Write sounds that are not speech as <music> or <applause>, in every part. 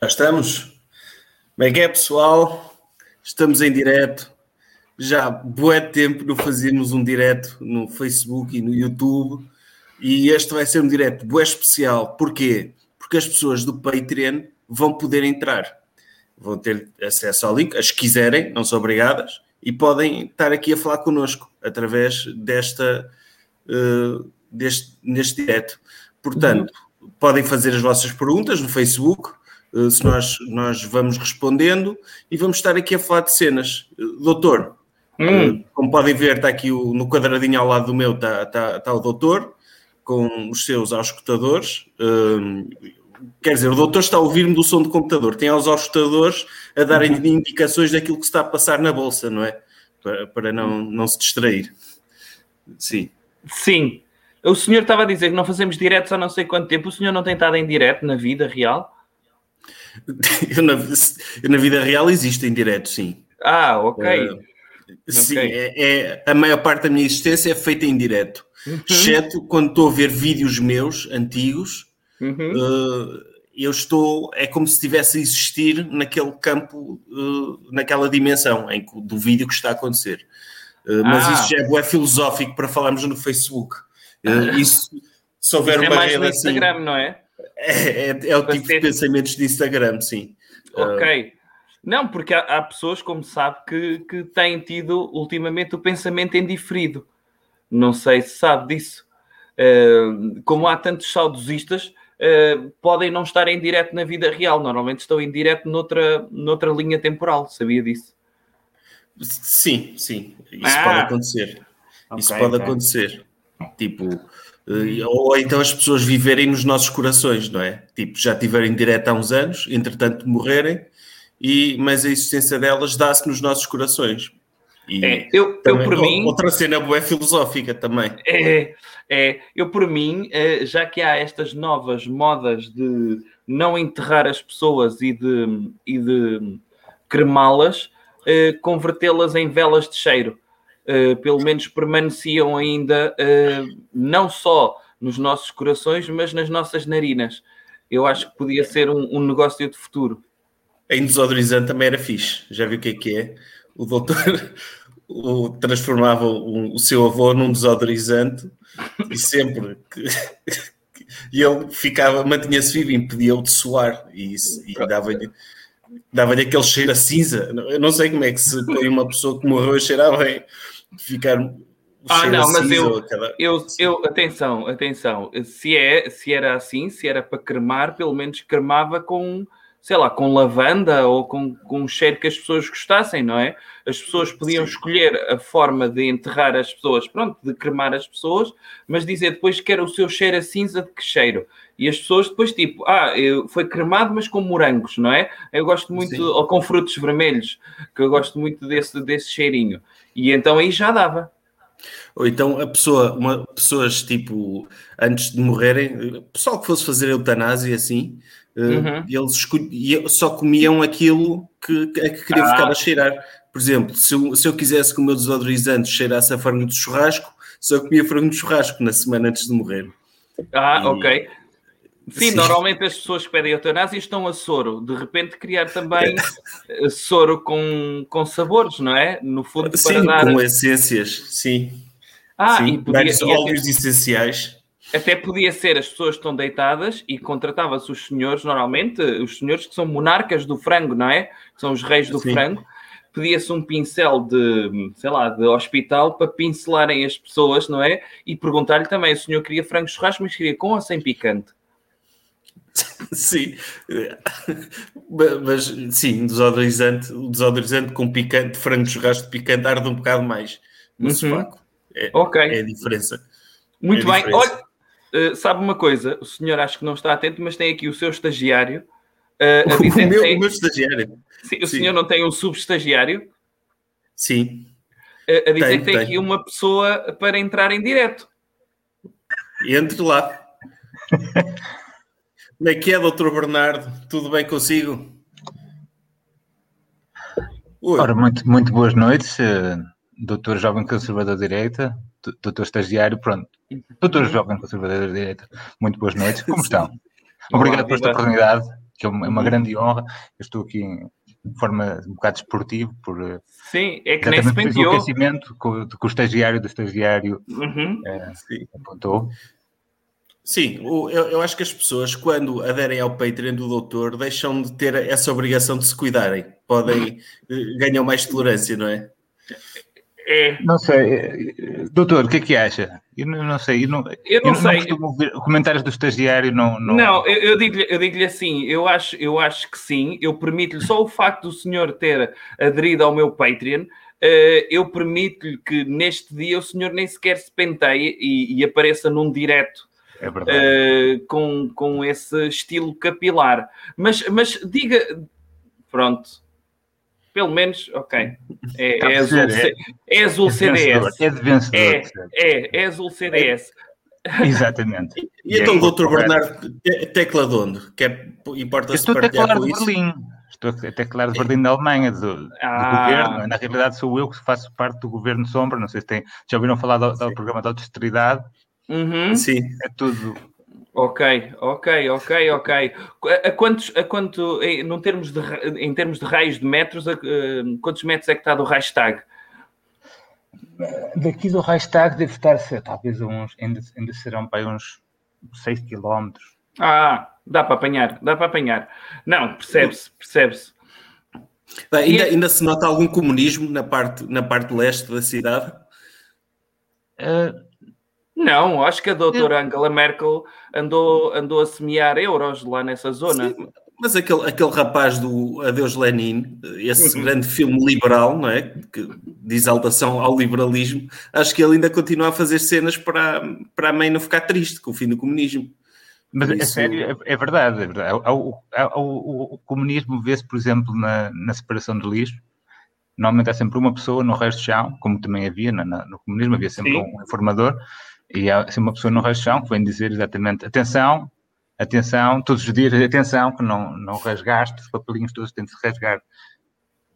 Já estamos? Como é que é, pessoal? Estamos em direto. Já bué tempo não fazíamos um direto no Facebook e no YouTube. E este vai ser um direto bué especial. Porquê? Porque as pessoas do Patreon vão poder entrar. Vão ter acesso ao link, as quiserem, não são obrigadas, e podem estar aqui a falar connosco através desta, uh, deste, neste direto. Portanto, podem fazer as vossas perguntas no Facebook, se nós, nós vamos respondendo, e vamos estar aqui a falar de cenas. Uh, doutor, hum. como podem ver, está aqui o, no quadradinho ao lado do meu, está, está, está o doutor, com os seus auscultadores quer dizer, o doutor está a ouvir-me do som do computador, tem aos auscultadores a darem uhum. indicações daquilo que se está a passar na bolsa, não é? Para, para não, não se distrair. Sim. Sim. O senhor estava a dizer que não fazemos diretos há não sei quanto tempo. O senhor não tem estado em direto na vida real? <laughs> eu, na, eu, na, vida real existo em direto, sim. Ah, ok. Uh, sim, okay. É, é, a maior parte da minha existência é feita em direto. Uhum. Exceto quando estou a ver vídeos meus antigos Uhum. Uh, eu estou, é como se estivesse a existir naquele campo, uh, naquela dimensão em do vídeo que está a acontecer. Uh, mas ah. isso já é, é filosófico para falarmos no Facebook. isso, se houver isso uma é mais no assim, Instagram, não é? É, é, é o tipo de pensamentos de Instagram, sim. Ok. Não, porque há, há, pessoas, como sabe, que, que têm tido ultimamente o pensamento em diferido. Não sei se sabe disso. Uh, como há tantos saudosistas, uh, podem não estar em direto na vida real, normalmente estão em direto noutra, noutra linha temporal, sabia disso? Sim, sim, isso ah. pode acontecer. Okay, isso pode okay. acontecer. Tipo, uh, ou então as pessoas viverem nos nossos corações, não é? Tipo, já tiverem direto há uns anos, entretanto morrerem, e, mas a existência delas dá-se nos nossos corações. E é, eu, também, eu por mim. Outra cena boa filosófica também. É, é, eu por mim, eh, já que há estas novas modas de não enterrar as pessoas e de, e de cremá-las, eh, convertê-las em velas de cheiro. Eh, pelo menos permaneciam ainda não só nos nossos corações, mas nas nossas narinas. Eu acho que podia ser um, um negócio de futuro. Em desodorizante também era fixe. Já viu o que é que é? O doutor <laughs> o, transformava o, o, seu avô num desodorizante e sempre que, <laughs> e ele ficava, mantinha-se vivo e impedia-o de suar e, e dava-lhe dava-lhe aquele cheiro a cinza. Eu não sei como é que se põe uma pessoa que morreu a cheirar bem ficar ah, não, mas eu, cada... eu, eu, atenção, atenção, se, é, se era assim, se era para cremar, pelo menos cremava com sei lá, com lavanda ou com, com um cheiro que as pessoas gostassem, não é? As pessoas podiam Sim. escolher a forma de enterrar as pessoas, pronto, de cremar as pessoas, mas dizer depois que era o seu cheiro a cinza de que cheiro. E as pessoas depois, tipo, ah, foi cremado, mas com morangos, não é? Eu gosto muito, Sim. ou com frutos vermelhos, que eu gosto muito desse, desse cheirinho. E então aí já dava. Ou então a pessoa, uma, pessoas tipo, antes de morrerem, pessoal que fosse fazer eutanásia assim, Uhum. Eles só comiam aquilo que, que, que queriam ah. ficar a cheirar. Por exemplo, se eu, se eu quisesse que o meu desodorizante cheirasse a frango de churrasco, só comia frango de churrasco na semana antes de morrer. Ah, e... ok. Sim, Sim, normalmente as pessoas que pedem eutanásia estão a soro. De repente criar também é. soro com, com sabores, não é? No fundo, sim, dar... com essências, sim. Ah, sim. e podia... Vários óleos essenciais. Até podia ser as pessoas que estão deitadas e contratava-se os senhores, normalmente, os senhores que são monarcas do frango, não é? Que são os reis do Sim. frango. Pedia-se um pincel de, sei lá, de hospital para pincelarem as pessoas, não é? E perguntar-lhe também, o senhor queria frango churrasco, mas queria com ou sem picante? <laughs> Sim, mas sim, desodorizante, o desodorizante com picante, frango churrasco de picante arde um bocado mais no uhum. É, ok. É a diferença. Muito é bem. Olha, Uh, sabe uma coisa? O senhor acho que não está atento, mas tem aqui o seu estagiário. Uh, <laughs> o, meu, tem... o meu estagiário. Sim, o Sim. senhor não tem um subestagiário? Sim. Uh, a dizer tenho, que tem tenho. aqui uma pessoa para entrar em direto. Entre lá. <laughs> Como é que é, doutor Bernardo? Tudo bem consigo? Oi. Ora, muito, muito boas noites, doutor jovem conservador da direita, doutor estagiário, pronto. Doutor Jovem Conservador da Direita, muito boas noites, como <laughs> estão? Obrigado Olá, por esta oportunidade. que é uma, é uma uhum. grande honra. Eu estou aqui em forma um bocado esportiva, por eh, Sim, é que nem se penteou. o aquecimento que, que o estagiário do estagiário uhum. é, apontou. Sim, eu, eu, acho que as pessoas, quando aderem ao Patreon do doutor, deixam de ter essa obrigação de se cuidarem. Podem, eh, ganham mais tolerância, não é? É. Não sei, doutor, o que é que acha? Eu não, não sei, eu não, eu não, eu sei. Não ver comentários do estagiário, não. Não, não eu, eu digo-lhe eu digo assim, eu acho, eu acho que sim, eu permito-lhe só o facto do senhor ter aderido ao meu Patreon. Uh, eu permito-lhe que neste dia o senhor nem sequer se penteie e, e apareça num direto é uh, com, com esse estilo capilar. Mas, mas diga, pronto, pelo menos, ok. É, é, azul, é, é azul CDS. É de vencedor. É, é, é azul CDS. Exatamente. E, e então, é doutor Bernardo, tecla de onde? Que é, importa-se Estou a teclar de Berlim. Estou a teclar de Berlim da Alemanha, do, ah. do, governo. Na realidade sou eu que faço parte do governo sombra. Não sei se tem, já ouviram falar do, do programa da austeridade. Uhum. Sim. É tudo Ok, ok, ok, ok. A quantos, a quanto, em, termos de, em termos de raios de metros, a, uh, quantos metros é que está do hashtag? Daqui do hashtag deve estar, talvez uns, ainda, ainda serão para uns 6 km. Ah, dá para apanhar, dá para apanhar. Não, percebe-se, percebe-se. Ainda, ainda se nota algum comunismo na parte, na parte leste da cidade? Uh, não, acho que a doutora Angela Merkel andou, andou a semear euros lá nessa zona. Sim, mas aquele, aquele rapaz do Adeus Lenin, esse uhum. grande filme liberal, não é? Que, de exaltação ao liberalismo, acho que ele ainda continua a fazer cenas para, para a mãe não ficar triste com o fim do comunismo. Mas é sério, é, é, verdade, é verdade. O, o, o, o comunismo vê-se, por exemplo, na, na separação de lixo. Normalmente há sempre uma pessoa no resto do chão, como também havia na, no comunismo, havia sempre Sim. um informador e há assim, uma pessoa no rachão que vem dizer exatamente: atenção, atenção, todos os dias, atenção, que não, não rasgaste, os papelinhos todos têm de se rasgar.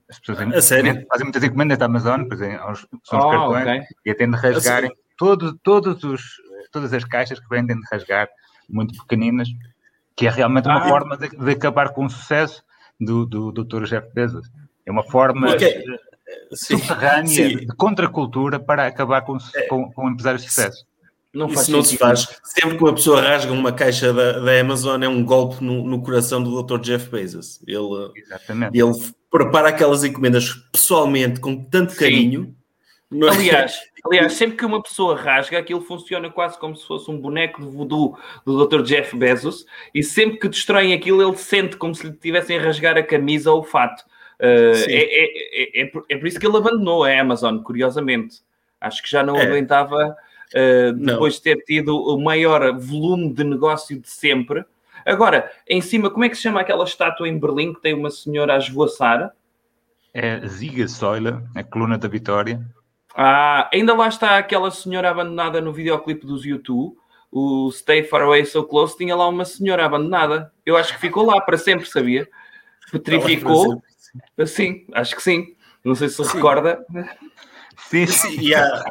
As pessoas a sério? fazem muitas encomendas da Amazon, pois é, são os oh, cartões, okay. e têm de rasgarem todo, todos os, todas as caixas que vendem de rasgar, muito pequeninas, que é realmente uma ah, forma de, de, acabar com o sucesso do, do, do Dr. Jeff Bezos. É uma forma. Okay. subterrânea sim. de contracultura para acabar com, com, com empresários de sucesso. Não Isso não se faz. Sempre que uma pessoa rasga uma caixa da, da Amazon é um golpe no, no coração do Dr. Jeff Bezos. Ele, Exatamente. ele prepara aquelas encomendas pessoalmente com tanto carinho. É? Aliás, <laughs> aliás, sempre que uma pessoa rasga, aquilo funciona quase como se fosse um boneco de voodoo do Dr. Jeff Bezos, e sempre que destroem aquilo, ele sente como se lhe tivessem a rasgar a camisa ou o fato. Uh, é, é, é, é, por isso que ele abandonou a Amazon, curiosamente. Acho que já não aguentava uh, depois de ter tido o maior volume de negócio de sempre. Agora, em cima, como é que se chama aquela estátua em Berlim que tem uma senhora a esvoaçar? É Ziga Soila, a coluna da Vitória. Ah, ainda lá está aquela senhora abandonada no videoclipe dos YouTube, o Stay Far Away So Close, tinha lá uma senhora abandonada. Eu acho que ficou lá para sempre, sabia? Petrificou. Sim, acho que sim. Não sei se sim. recorda. Sim, sim, yeah.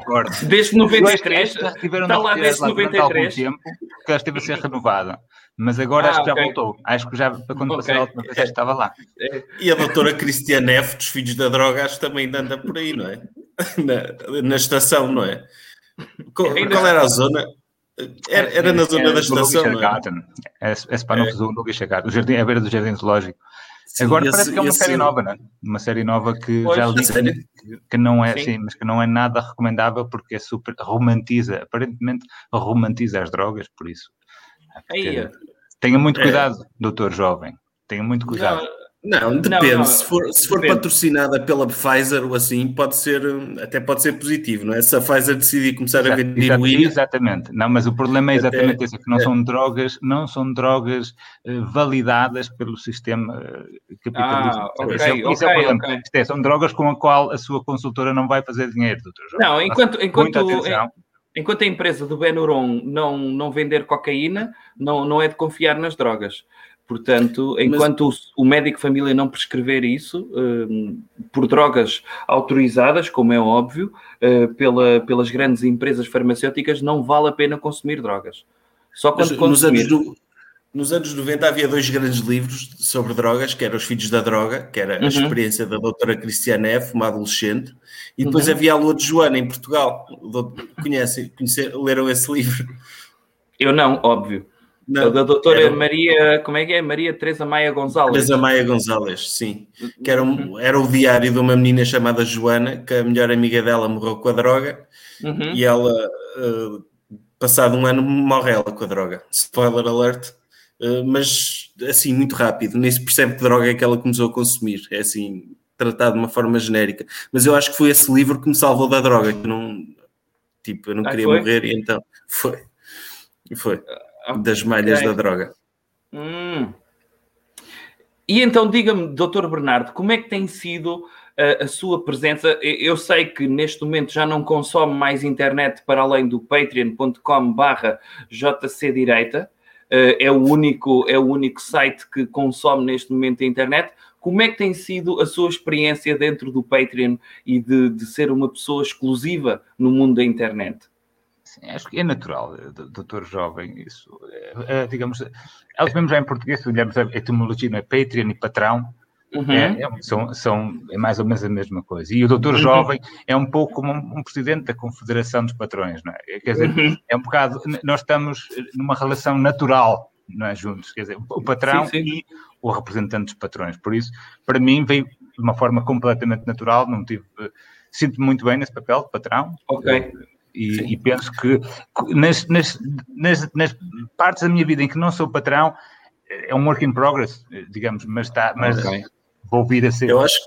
Desde 93, está lá desde 93. tempo que ela esteve a ser renovada. Mas agora ah, acho que okay. já voltou. Acho que já, para quando okay. passar a última vez, estava lá. E a doutora Cristiane F, dos Filhos da Droga, acho que também anda por aí, não é? <laughs> Na, na estação, não é? Qual, qual era a zona? Era, era na zona da estação, não é? É, é para não. O jardim, a beira do Jardim Zoológico. Sim, Agora esse, parece que é uma esse... série nova, não é? Uma série nova que pois, já li que, que, não é, sim. sim. mas que não é nada recomendável porque é super romantiza, aparentemente romantiza as drogas, por isso. Ter, tenha muito é. cuidado, é. doutor jovem. Tenha muito cuidado. Não, não, depende. Não, não, se for, se for patrocinada pela Pfizer ou assim, pode ser, até pode ser positivo, não é? Se a Pfizer decidir começar Exato, a vender heroína... Exatamente. Não, mas o problema é exatamente até, esse, que não é. são drogas, não são drogas uh, validadas pelo sistema uh, capitalista. Ah, okay, isso, é, okay, isso é o problema. Okay. É, são drogas com a qual a sua consultora não vai fazer dinheiro, doutor João. Não, enquanto... enquanto Enquanto a empresa do Benuron não, não vender cocaína, não, não é de confiar nas drogas. Portanto, enquanto Mas... o, médico família não prescrever isso um, por drogas autorizadas, como é óbvio, uh, pela, pelas grandes empresas farmacêuticas, não vale a pena consumir drogas. Só quando Mas, consumir... Nos anos, nos anos 90 havia dois grandes livros sobre drogas, que eram Os Filhos da Droga, que era a uhum. experiência da doutora Cristiana F., uma adolescente, e depois uhum. havia a Lua de Joana, em Portugal. Conhecem, conhece, leram esse livro? Eu não, óbvio. Não, da doutora era... Maria, como é que é? Maria Teresa Maia Gonzalez. Teresa Maia Gonzalez, sim. Que era, um, era o diário de uma menina chamada Joana, que a melhor amiga dela morreu com a droga, uhum. e ela, uh, passado um ano, morre ela com a droga. Spoiler alert. Uh, mas assim, muito rápido, nem se percebe que droga é que ela começou a consumir. É assim, tratado de uma forma genérica. Mas eu acho que foi esse livro que me salvou da droga, que não, tipo, eu não ah, queria foi? morrer, e então foi. Foi. Ah, das malhas okay. da droga. Hum. E então, diga-me, doutor Bernardo, como é que tem sido a, eh, a, sua presença? Eu sei que neste momento já não consome mais internet para além do patreon.com barra jcdireita, uh, é, o único, é o único site que consome neste momento a internet. Como é que tem sido a sua experiência dentro do Patreon e de, de ser uma pessoa exclusiva no mundo da internet? Sim, acho que é natural, eh, doutor jovem, isso. É, digamos, eles mesmo já em português, se olharmos a etimologia, não é Patreon e patrão, uhum. é, é, são, são, é mais ou menos a mesma coisa. E o doutor uhum. jovem é um pouco como um, um, presidente da Confederação dos Patrões, não é? Quer dizer, uhum. é um bocado, nós estamos numa relação natural, não é, juntos, quer dizer, o patrão sim, sim. e o representante dos patrões. Por isso, para mim, veio de uma forma completamente natural, não tive... Sinto-me muito bem nesse papel de patrão. Ok. E, e, penso que nas, nas, nas, nas, partes da minha vida em que não sou patrão, é um work in progress, digamos, mas, está, mas okay. vou vir a ser. Eu acho,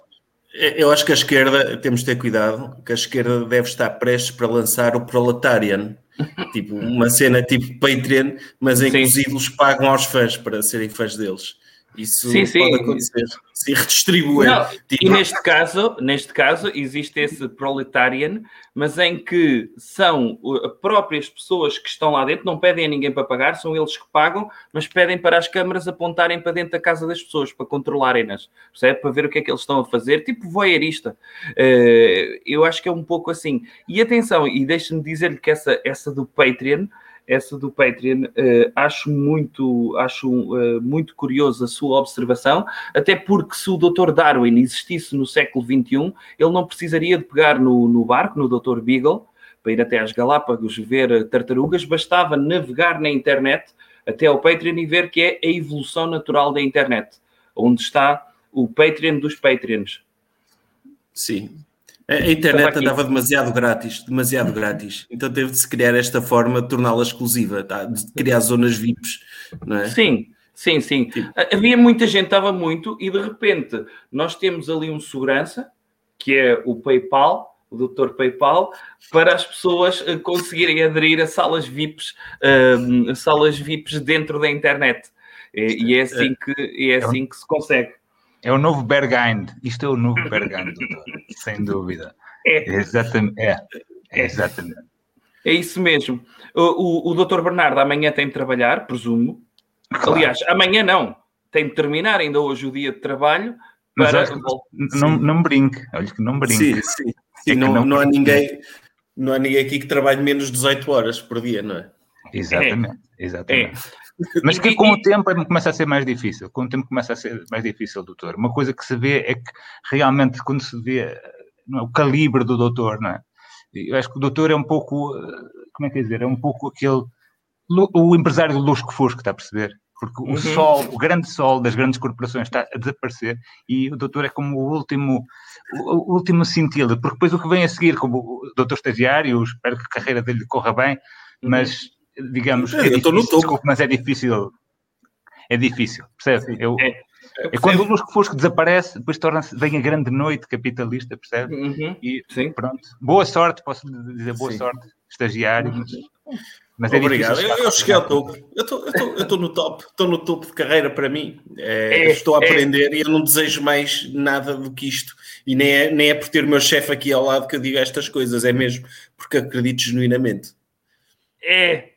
eu acho que a esquerda, temos de ter cuidado, que a esquerda deve estar prestes para lançar o Proletarian. <laughs> tipo, uma cena tipo Patreon, mas em Sim. que os ídolos pagam aos fãs para serem fãs deles. Isso sim, sim. pode acontecer. Se redistribui. Tipo... E neste caso, neste caso, existe esse proletarian, mas em que são próprias pessoas que estão lá dentro, não pedem a ninguém para pagar, são eles que pagam, mas pedem para as câmaras apontarem para dentro da casa das pessoas, para controlarem-nas, percebe? Para ver o que é que eles estão a fazer, tipo voyeurista. Uh, eu acho que é um pouco assim. E atenção, e deixe-me dizer-lhe que essa, essa do Patreon essa do Patreon. Uh, acho muito, acho uh, muito curioso a sua observação, até porque se o Dr. Darwin existisse no século XXI, ele não precisaria de pegar no, no barco, no Dr. Beagle, para ir até às Galápagos ver tartarugas, bastava navegar na internet até ao Patreon e ver que é a evolução natural da internet, onde está o Patreon dos Patreons. Sim, a internet andava demasiado grátis, demasiado grátis. Então teve de se criar esta forma de torná-la exclusiva, tá? de criar zonas VIPs, não é? Sim, sim, sim. Tipo. Havia muita gente, estava muito, e de repente nós temos ali um segurança, que é o PayPal, o doutor PayPal, para as pessoas eh, conseguirem aderir a salas VIPs, um, ehm, salas VIPs dentro da internet. E, e é assim é. que, é assim que se consegue. É o novo Berghain. Isto é o novo Berghain, doutor. Sem dúvida. É. Exatamente. É. é. Exatamente. É isso mesmo. O, o, o doutor Bernardo amanhã tem de trabalhar, presumo. Claro. Aliás, amanhã não. Tem de terminar ainda hoje o dia de trabalho. Para... não, não brinque. Olha que não brinque. Sim, sim. sim é não, não, não, há ninguém, não há ninguém aqui que trabalhe menos de 18 horas por dia, não é? Exatamente. É. Exatamente. É. Mas que com o tempo começa a ser mais difícil. Com o tempo começa a ser mais difícil, doutor. Uma coisa que se vê é que realmente quando se vê é, o calibre do doutor, não é? Eu acho que o doutor é um pouco, como é que é dizer, é um pouco aquele, o empresário do lusco fosco, está a perceber? Porque o uhum. sol, o grande sol das grandes corporações está a desaparecer e o doutor é como o último, o, último cintila, porque depois o que vem a seguir, como o doutor estagiário, espero que a carreira dele corra bem, uhum. mas digamos, é, é difícil, desculpa, mas é difícil. É difícil, percebe? Eu, é, é quando o Lusco Fusco desaparece, depois torna-se, vem a grande noite capitalista, percebe? Uhum, e sim. pronto. Boa sorte, posso dizer boa sim. sorte, estagiário, mas, mas é Obrigado, eu, eu cheguei ao topo. Eu estou no top, estou no topo de carreira para mim. É, é estou a é. aprender e eu não desejo mais nada do que isto. E nem é, nem é por ter o meu chefe aqui ao lado que eu digo estas coisas, é mesmo porque acredito genuinamente. É,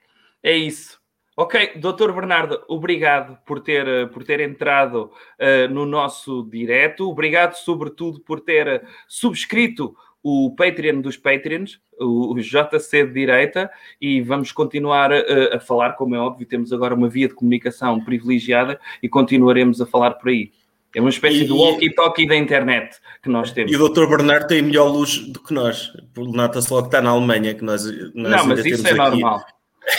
é isso. Ok, doutor Bernardo, obrigado por ter, por ter entrado uh, no nosso direto. Obrigado, sobretudo, por ter subscrito o Patreon dos Patreons, o, JC de Direita, e vamos continuar a, a falar, como é óbvio, temos agora uma via de comunicação privilegiada e continuaremos a falar por aí. É uma espécie e, de walkie-talkie da internet que nós temos. E o Dr. Bernardo tem melhor luz do que nós. Nota-se logo que está na Alemanha, que nós, nós Não, mas isso é normal.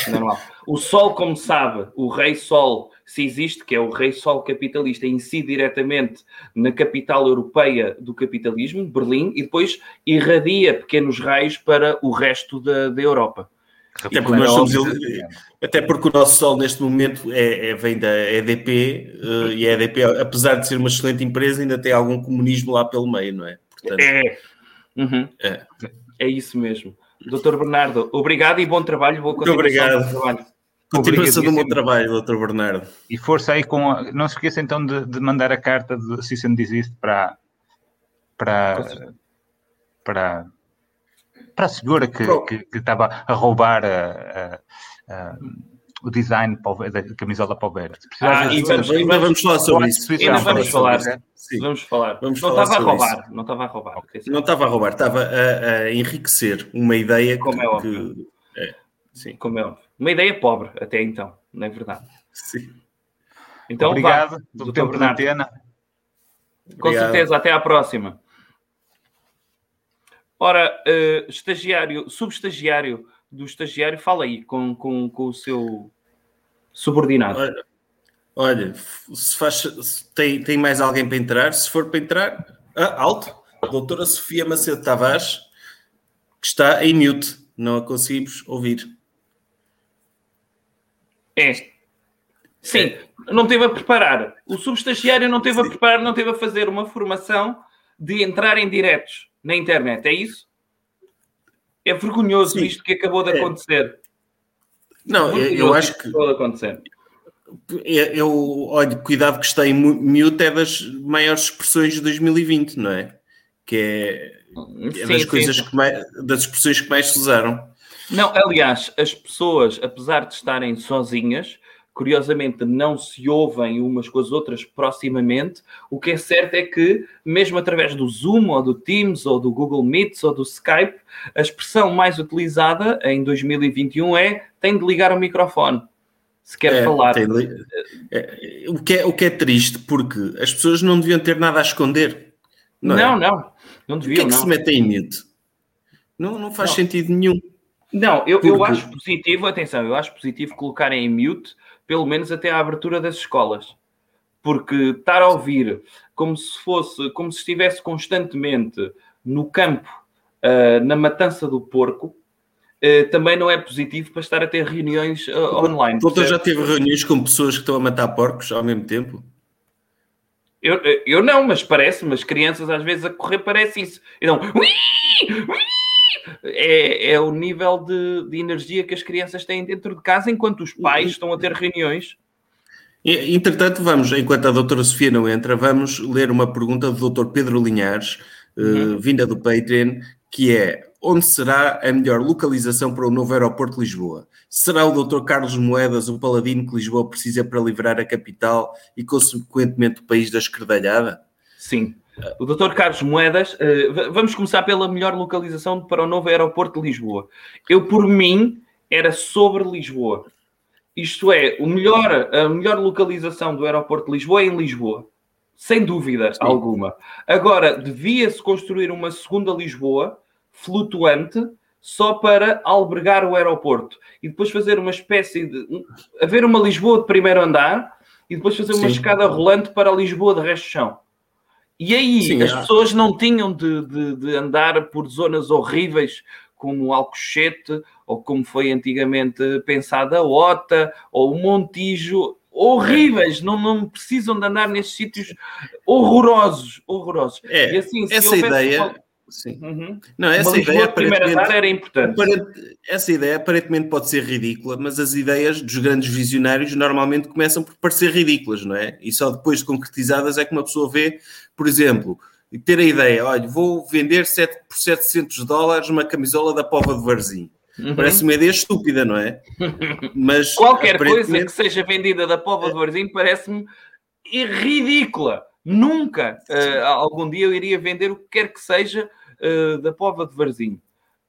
Normal. O Sol, como sabe, o Rei Sol, se existe, que é o Rei Sol capitalista, incide diretamente na capital europeia do capitalismo, Berlim, e depois irradia pequenos raios para o resto da, da Europa. Até porque, nós somos, até porque o nosso Sol neste momento é, é vem da EDP uh, e a EDP, apesar de ser uma excelente empresa, ainda tem algum comunismo lá pelo meio, não é? Portanto, é. Uhum. é. É isso mesmo. Doutor Bernardo, obrigado e bom trabalho. Boa Muito obrigado. Trabalho. Continuação do meu trabalho, doutor Bernardo. E força aí com. A... Não se esqueça então de, de, mandar a carta de Cease and Desist para. para. para. para a senhora que, que, que, estava a roubar a, a, a o design da camisola Palmeira. Ah, e vamos, ainda vamos falar sobre isso. Ainda vamos falar. Sim. Vamos falar. Vamos não estava a roubar. Isso. Não estava a roubar. Não estava a roubar. Estava a, a enriquecer uma ideia Como que, é óbvio. Que, é, sim. Como é óbvio. Uma ideia pobre até então, não é verdade? Sim. Então, Obrigado vá, pelo tempo Bernardo. de antena. Com Obrigado. certeza, até à próxima. Ora, uh, estagiário, subestagiário do estagiário, fala aí com, com, com o seu subordinado. Olha, olha se faz, se tem, tem mais alguém para entrar? Se for para entrar, ah, alto. Doutora Sofia Macedo Tavares, que está em mute, não a conseguimos ouvir. É. Sim, é. não teve a preparar. O substagiário não teve Sim. a preparar, não teve a fazer uma formação de entrar em diretos na internet, é isso? É vergonhoso Sim. isto que acabou de é. acontecer. Não, eu, eu acho que. Acabou de acontecer. Eu, olha, cuidado que está em mute é das maiores expressões de 2020, não é? Que é, é das sim, coisas sim. que mais, das expressões que mais se usaram. Não, aliás, as pessoas, apesar de estarem sozinhas, curiosamente não se ouvem umas com as outras proximamente. O que é certo é que, mesmo através do Zoom, ou do Teams, ou do Google Meets, ou do Skype, a expressão mais utilizada em 2021 é tem de ligar o microfone. Se quer é, falar. De... É, o, que é, o que é triste, porque as pessoas não deviam ter nada a esconder. Não, não, é? não, não deviam. O que é que não. se metem em mute? Não, não faz não. sentido nenhum. Não, eu, eu acho positivo, atenção, eu acho positivo colocarem em mute, pelo menos até a abertura das escolas. Porque estar a ouvir como se fosse, como se estivesse constantemente no campo, uh, na matança do porco, uh, também não é positivo para estar a ter reuniões uh, online. O doutor já teve reuniões com pessoas que estão a matar porcos ao mesmo tempo? Eu, eu não, mas parece, mas crianças às vezes a correr parece isso. Então, ui, ui, é, é o nível de, de energia que as crianças têm dentro de casa enquanto os pais estão a ter reuniões. Entretanto, vamos, enquanto a doutora Sofia não entra, vamos ler uma pergunta do doutor Pedro Linhares, eh, uhum. uh, vinda do Patreon, que é onde será a melhor localização para o novo aeroporto de Lisboa? Será o doutor Carlos Moedas o paladino que Lisboa precisa para livrar a capital e, consequentemente, o país da esquerdalhada? Sim. O Dr. Carlos Moedas, uh, vamos começar pela melhor localização para o novo aeroporto de Lisboa. Eu, por mim, era sobre Lisboa. Isto é, o melhor, a melhor localização do aeroporto de Lisboa é em Lisboa. Sem dúvida Sim. alguma. Agora, devia-se construir uma segunda Lisboa flutuante só para albergar o aeroporto e depois fazer uma espécie de. haver uma Lisboa de primeiro andar e depois fazer uma Sim. escada rolante para a Lisboa de resto de chão. E aí Sim, as é. pessoas não tinham de, de, de, andar por zonas horríveis como Alcochete, ou como foi antigamente pensada a Ota, ou o Montijo, horríveis, não, não precisam de andar nesses sítios horrorosos, horrorosos. É, e assim, essa ideia... Sim. Uhum. Não, essa Uma ideia aparentemente, era importante. essa ideia aparentemente pode ser ridícula, mas as ideias dos grandes visionários normalmente começam por parecer ridículas, não é? E só depois de concretizadas é que uma pessoa vê, por exemplo, e ter a ideia, olha, vou vender 7, por 700 dólares uma camisola da Pova de Varzim. Uhum. Parece uma ideia estúpida, não é? <laughs> Mas qualquer aparentemente... coisa que seja vendida da Pova de Varzim parece-me ridícula. Nunca uh, algum dia eu iria vender o que quer que seja uh, da Pova de Varzim.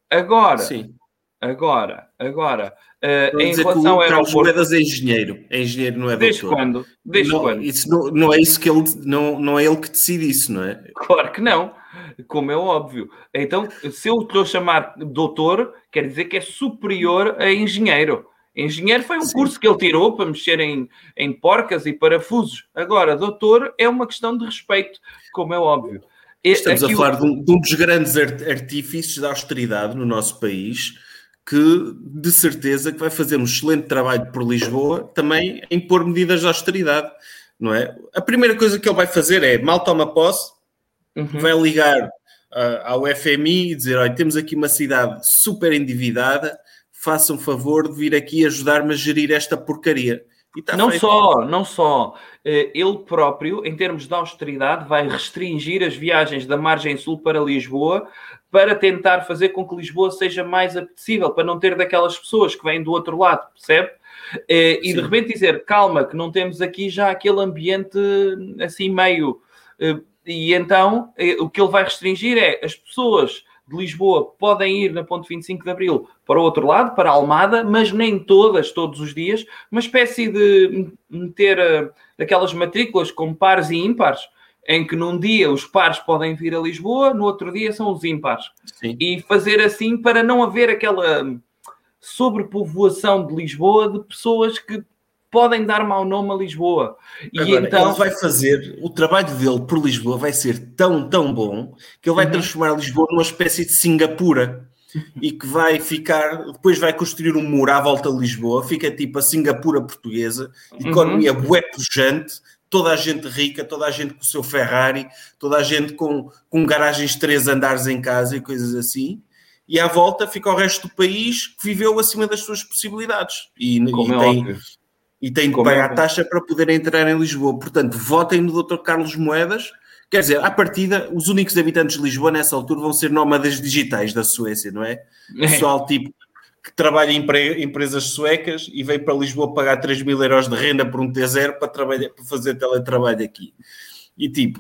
Agora, Sim. agora, agora, uh, em relação ao aeroporto... Moedas é engenheiro, é engenheiro, não é Desde doutor. quando? Desde não, quando? Isso não, não é isso que ele, não, não é ele que decide isso, não é? Claro que não, como é óbvio. Então, se eu estou a chamar doutor, quer dizer que é superior a engenheiro. Engenheiro foi um Sim. curso que ele tirou para mexer em, em porcas e parafusos. Agora, doutor é uma questão de respeito, como é óbvio. Estamos Aqui a falar o... de, um, de um dos grandes artífices da austeridade no nosso país, que de certeza que vai fazer um excelente trabalho por Lisboa, também em pôr medidas de austeridade, não é? A primeira coisa que ele vai fazer é, mal toma posse, uhum. vai ligar uh, ao FMI e dizer, olha, temos aqui uma cidade super endividada, façam favor de vir aqui ajudar-me a gerir esta porcaria. Tá não feito. só, não só. Eh, ele próprio, em termos de austeridade, vai restringir as viagens da margem sul para Lisboa para tentar fazer com que Lisboa seja mais apetecível, para não ter daquelas pessoas que vêm do outro lado, percebe? Eh, e Sim. de repente dizer, calma, que não temos aqui já aquele ambiente assim meio. Eh, e então o que ele vai restringir é as pessoas de Lisboa podem ir na ponte 25 de Abril para o outro lado, para Almada, mas nem todas, todos os dias, uma espécie de meter uh, aquelas matrículas com pares e ímpares, em que num dia os pares podem vir a Lisboa, no outro dia são os ímpares. Sim. E fazer assim para não haver aquela sobrepovoação de Lisboa de pessoas que podem dar mau nome a Lisboa. E Agora, então ele vai fazer o trabalho dele por Lisboa vai ser tão tão bom que ele vai uhum. transformar Lisboa numa espécie de Singapura <laughs> e que vai ficar depois vai construir um muro à volta de Lisboa fica tipo a Singapura portuguesa economia uhum. bué pujante toda a gente rica, toda a gente com o seu Ferrari, toda a gente com, com garagens de três andares em casa e coisas assim. E à volta fica o resto do país que viveu acima das suas possibilidades. E, e é tem, óbvio e têm que pagar a taxa para poder entrar em Lisboa. Portanto, votem no Dr. Carlos Moedas. Quer dizer, à partida, os únicos habitantes de Lisboa nessa altura vão ser nómadas digitais da Suécia, não é? é. Pessoal tipo que trabalha em empresas suecas e veio para Lisboa pagar 3 mil euros de renda por um T0 para, trabalhar, para fazer teletrabalho aqui. E tipo,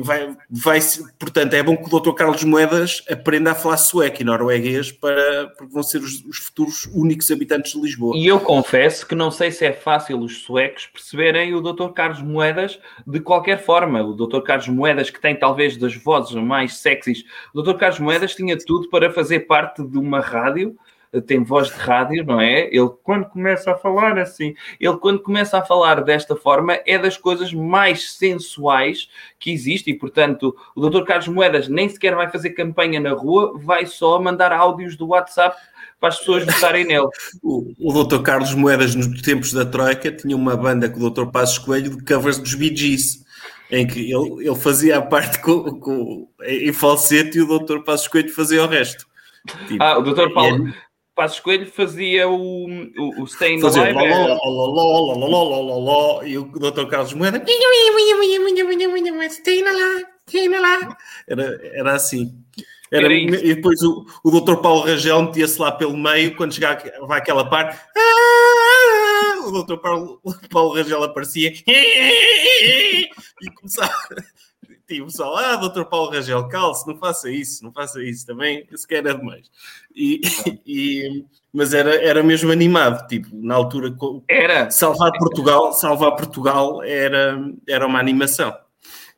vai, vai, portanto, é bom que o Dr. Carlos Moedas aprenda a falar sueco e norueguês para, porque vão ser os, os, futuros únicos habitantes de Lisboa. E eu confesso que não sei se é fácil os suecos perceberem o Dr. Carlos Moedas de qualquer forma. O Dr. Carlos Moedas, que tem talvez das vozes mais sexys, o Dr. Carlos Moedas tinha tudo para fazer parte de uma rádio tem voz de rádio, não é? Ele, quando começa a falar assim, ele, quando começa a falar desta forma, é das coisas mais sensuais que existe e, portanto, o Dr. Carlos Moedas nem sequer vai fazer campanha na rua, vai só mandar áudios do WhatsApp para as pessoas votarem nele. <laughs> O, o Dr. Carlos Moedas, nos tempos da Troika, tinha uma banda com o Dr. Passos Coelho de covers dos Bee Gees em que ele, ele fazia a parte com, com, em falsete e o Dr. Passos Coelho fazia o resto. Tipo, ah, o Dr. Paulo, é... Passos Coelho fazia o, o, o Stay in the Live. E o Dr. Carlos Moeda. Era, era assim. Era, era e depois o, o Dr. Paulo Rangel metia-se lá pelo meio, quando chegava vai aquela parte, o Dr. Paulo, Paulo Rangel aparecia <laughs> e começava tipo, pessoal, ah, doutor Paulo Rangel, calce, não faça isso, não faça isso também, sequer era demais. E, e, mas era, era mesmo animado, tipo, na altura, era. salvar Portugal, salvar Portugal era, era uma animação.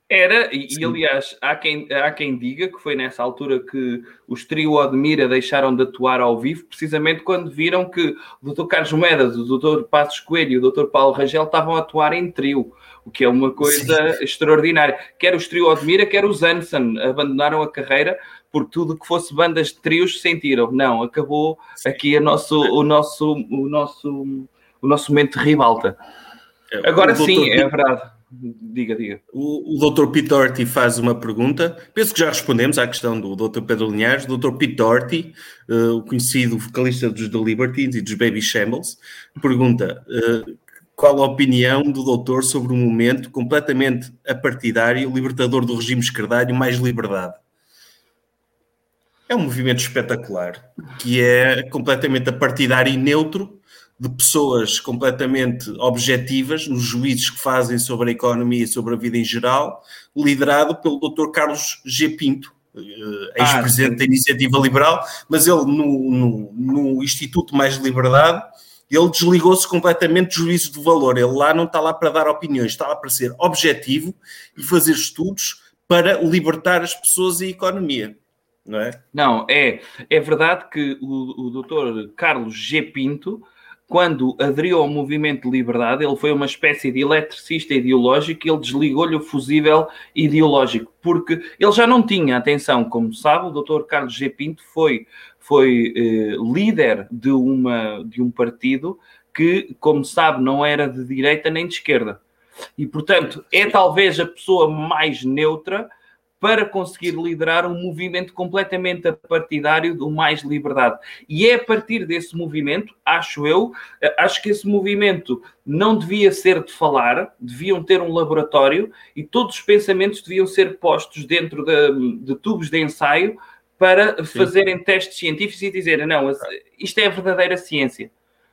Era, e, e, aliás, há quem, há quem diga que foi nessa altura que os trio Admira deixaram de atuar ao vivo, precisamente quando viram que o Dr. Carlos Moedas, o Dr. Passos Coelho e o Dr. Paulo Rangel estavam a atuar em trio o que é uma coisa Sim. extraordinária. Quer os trio Admira, quer os Anson abandonaram a carreira por tudo que fosse bandas de trios sentiram. Não, acabou Sim. aqui a nosso, o, nosso, o, nosso, o nosso momento de ribalta. É, Agora sim, é verdade. Diga, diga. O, o Dr. Pitorti faz uma pergunta. Penso que já respondemos à questão do Dr. Pedro Linhares. O Dr. Pitorti, uh, o conhecido vocalista dos The Libertines e dos Baby Shambles, pergunta: uh, qual a opinião do doutor sobre um momento completamente apartidário, libertador do regime esquerdalho, mais liberdade? É um movimento espetacular, que é completamente apartidário e neutro, de pessoas completamente objetivas nos juízes que fazem sobre a economia e sobre a vida em geral, liderado pelo Dr. Carlos G. Pinto, ex-presidente ah, da Iniciativa Liberal, mas ele no, no, no Instituto Mais Liberdade ele desligou-se completamente dos juízos de valor. Ele lá não está lá para dar opiniões, está lá para ser objetivo e fazer estudos para libertar as pessoas e a economia. Não é? Não, é, é verdade que o, o doutor Carlos G. Pinto, quando aderiu ao movimento de liberdade, ele foi uma espécie de eletricista ideológico e ele desligou-lhe o fusível ideológico, porque ele já não tinha, atenção, como sabe, o doutor Carlos G. Pinto foi foi eh, líder de, uma, de um partido que, como sabe, não era de direita nem de esquerda. E, portanto, é talvez a pessoa mais neutra para conseguir liderar um movimento completamente partidário do Mais Liberdade. E é a partir desse movimento, acho eu, eh, acho que esse movimento não devia ser de falar, deviam ter um laboratório e todos os pensamentos deviam ser postos dentro de, de tubos de ensaio para Sim. fazerem testes científicos e dizerem, não, isto é a verdadeira ciência.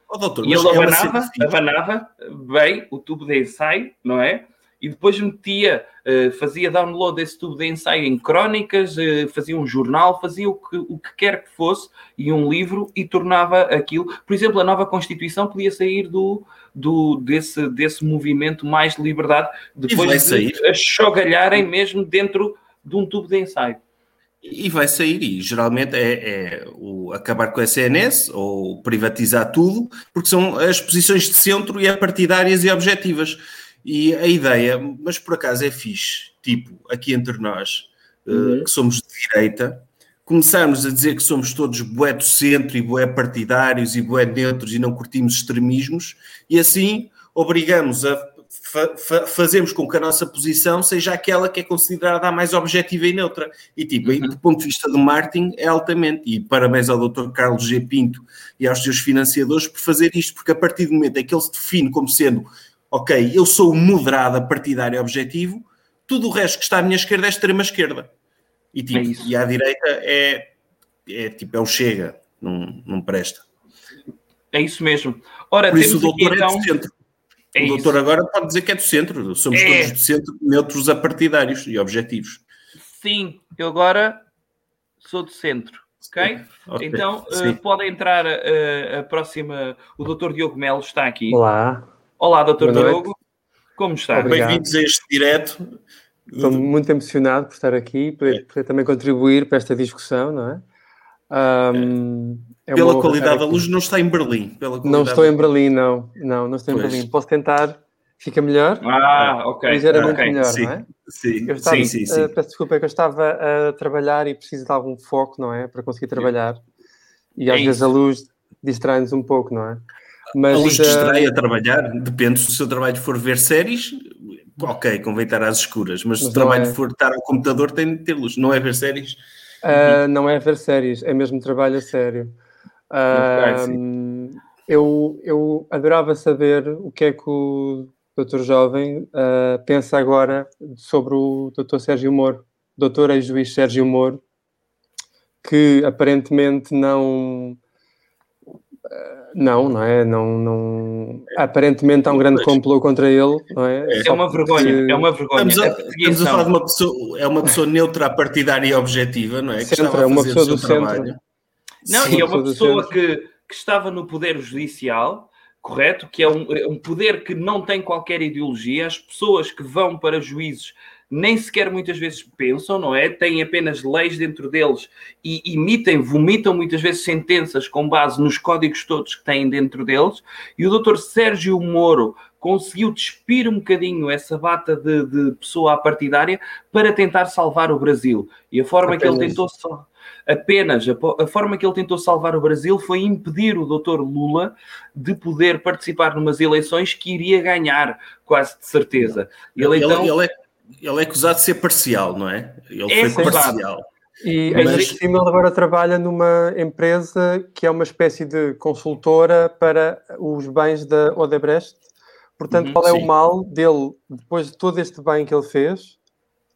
Oh, doutor, e ele é abanava, abanava bem o tubo de ensaio, não é? E depois metia, uh, fazia download desse tubo de ensaio em crónicas, uh, fazia um jornal, fazia o que, o que quer que fosse, e um livro, e tornava aquilo. Por exemplo, a nova Constituição podia sair do, do, desse, desse movimento mais de liberdade, depois de achogalharem mesmo dentro de um tubo de ensaio. E vai sair, e geralmente é, é, o acabar com a SNS ou privatizar tudo, porque são as posições de centro e é partidárias e objetivas. E a ideia, mas por acaso é fixe, tipo, aqui entre nós, eh, uhum. uh, que somos de direita, começarmos a dizer que somos todos bué do centro e bué partidários e bué neutros e não curtimos extremismos, e assim obrigamos a fa fa fazemos com que a nossa posição seja aquela que é considerada a mais objetiva e neutra. E, tipo, uhum. do ponto de vista do marketing, é altamente. E parabéns ao Dr. Carlos G. Pinto e aos seus financiadores por fazer isto, porque a partir do momento em que ele se define como sendo, ok, eu sou moderado, partidário e objetivo, tudo o resto que está à minha esquerda é extrema-esquerda. E, tipo, é e à direita é, é tipo, é o chega, não, não presta. É isso mesmo. Ora, Por isso o doutor aqui, é então... centro. É o doutor isso. agora pode dizer que é do centro. Somos é. todos do centro, neutros a partidários e objetivos. Sim, eu agora sou do centro. Ok? okay. Então uh, pode entrar uh, a próxima. O doutor Diogo Melo está aqui. Olá. Olá, doutor Diogo. Como está? Bem-vindos a este direto. Estou muito emocionado por estar aqui, por, é. poder também contribuir para esta discussão, não é? Um, é pela qualidade da luz, não está em Berlim. não estou em Berlim, não. Não, não estou pois. em Berlim. Posso tentar? Fica melhor? Ah, ok. Ligeiramente okay. melhor, sim. não é? Sim, estava, sim, sim, sim. Uh, peço desculpa, é que eu estava a trabalhar e preciso de algum foco, não é? Para conseguir trabalhar. E às é vezes a luz distrai-nos um pouco, não é? Mas, a luz uh... distrai a trabalhar, depende se o seu trabalho for ver séries, ok, convém estar às escuras, mas, mas se o trabalho é... for estar ao computador tem de ter luz, não é ver séries? Uh, não é ver séries, é mesmo trabalho a sério. Uh, eu, eu adorava saber o que é que o doutor Jovem uh, pensa agora sobre o doutor Sérgio Moro, doutor ex-juiz Sérgio Moro, que aparentemente não não, não é? Não, não... Aparentemente há um grande complô contra ele, não é? É, é uma vergonha, que... é uma vergonha. Estamos a, estamos a falar de uma pessoa, é uma pessoa neutra, partidária e objetiva, não é? Que centro, é uma pessoa do centro. Não, Sim, e é uma pessoa que, que estava no poder judicial, correto? Que é um, é um poder que não tem qualquer ideologia. As pessoas que vão para juízes nem sequer muitas vezes pensam, não é? Têm apenas leis dentro deles e emitem, vomitam muitas vezes sentenças com base nos códigos todos que têm dentro deles. E o doutor Sérgio Moro conseguiu despir um bocadinho essa bata de, de pessoa partidária para tentar salvar o Brasil. E a forma apenas. que ele tentou apenas a, a, forma que ele tentou salvar o Brasil foi impedir o doutor Lula de poder participar numas eleições que iria ganhar, quase de certeza. Ele, ele, então, ele é ele é acusado de ser parcial, não é? Ele é foi parcial. E mas... ainda cima ele agora trabalha numa empresa que é uma espécie de consultora para os bens da Odebrecht. Portanto, uhum, qual é sim. o mal dele, depois de todo este bem que ele fez,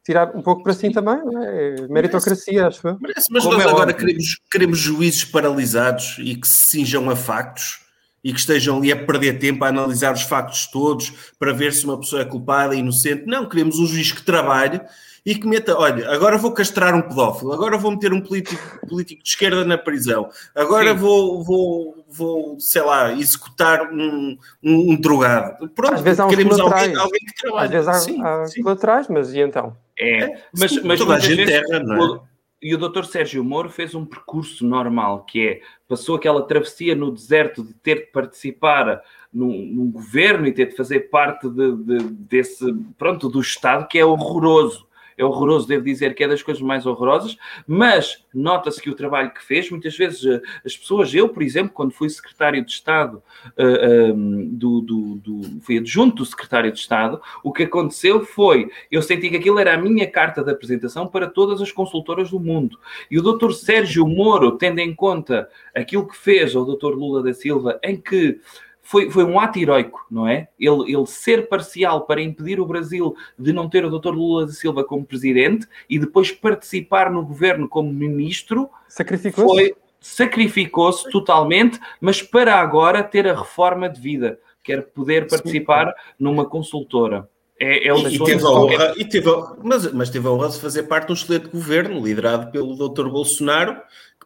tirar um pouco para si também, não é? é meritocracia, merece, acho eu. Merece, mas Como nós é agora queremos, queremos juízes paralisados e que se cinjam a factos e que estejam ali a perder tempo a analisar os factos todos para ver se uma pessoa é culpada, inocente. Não, queremos um juiz que trabalhe e que meta, olha, agora vou castrar um pedófilo, agora vou meter um político, político de esquerda na prisão, agora vou, vou, vou, sei lá, executar um, um, um drogado. Pronto, Às vezes há queremos alguém, alguém, que trabalhe. Às vezes há, sim, há sim. colaterais, mas e então? É, é mas, sim, mas toda a gente vezes, erra, não é? E o Dr. Sérgio Moro fez um percurso normal, que é, passou aquela travessia no deserto de ter de participar num, num governo e ter de fazer parte de, de, desse, pronto, do Estado, que é horroroso é horroroso, devo dizer que é das coisas mais horrorosas, mas nota-se que o trabalho que fez, muitas vezes eh, as pessoas, eu, por exemplo, quando fui secretário de Estado, uh, eh, um, ehm, do, do, do, fui adjunto do secretário de Estado, o que aconteceu foi, eu senti que aquilo era a minha carta de apresentação para todas as consultoras do mundo. E o doutor Sérgio Moro, tendo em conta aquilo que fez ao doutor Lula da Silva, em que foi, foi um ato heroico, não é? Ele, ele ser parcial para impedir o Brasil de não ter o Dr. Lula da Silva como presidente e depois participar no governo como ministro. Sacrificou-se? Sacrificou-se totalmente, mas para agora ter a reforma de vida, quer poder participar Sim. numa consultora. É, é e, teve a honra, e teve a, mas, mas teve a honra de fazer parte de um excelente governo, liderado pelo Dr. Bolsonaro,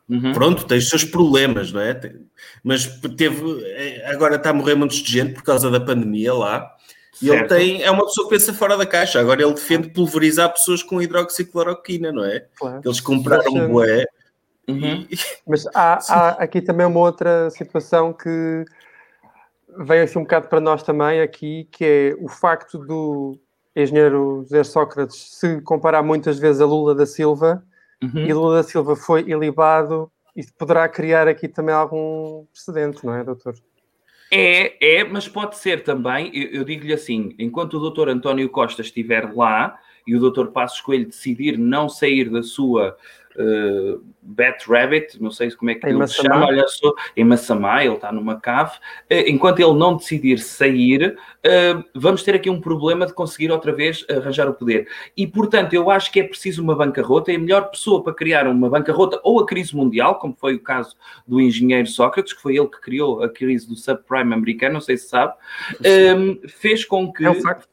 Uhum. Pronto, tem os seus problemas, não é? Mas teve. É, agora está a morrer muitos de gente por causa da pandemia lá. E ele tem. É uma pessoa que pensa fora da caixa. Agora ele defende pulverizar pessoas com hidroxicloroquina, não é? Claro. Eles compraram um bué. Uhum. <laughs> Mas há, há, aqui também uma outra situação que veio assim um bocado para nós também aqui, que é o facto do engenheiro José Sócrates se comparar muitas vezes a Lula da Silva Uhum. E Lula da Silva foi ilibado. Isso poderá criar aqui também algum precedente, não é, doutor? É, é, mas pode ser também, eu, eu digo-lhe assim, enquanto o doutor António Costa estiver lá e o doutor Passos Coelho decidir não sair da sua uh, Bat Rabbit, não sei como é que em ele se chama, olha só, em Massamá, ele está numa cave. Uh, enquanto ele não decidir sair, uh, vamos ter aqui um problema de conseguir outra vez arranjar o poder. E, portanto, eu acho que é preciso uma bancarrota, e a melhor pessoa para criar uma bancarrota ou a crise mundial, como foi o caso do engenheiro Sócrates, que foi ele que criou a crise do subprime americano, não sei se sabe, fez com que... É um facto.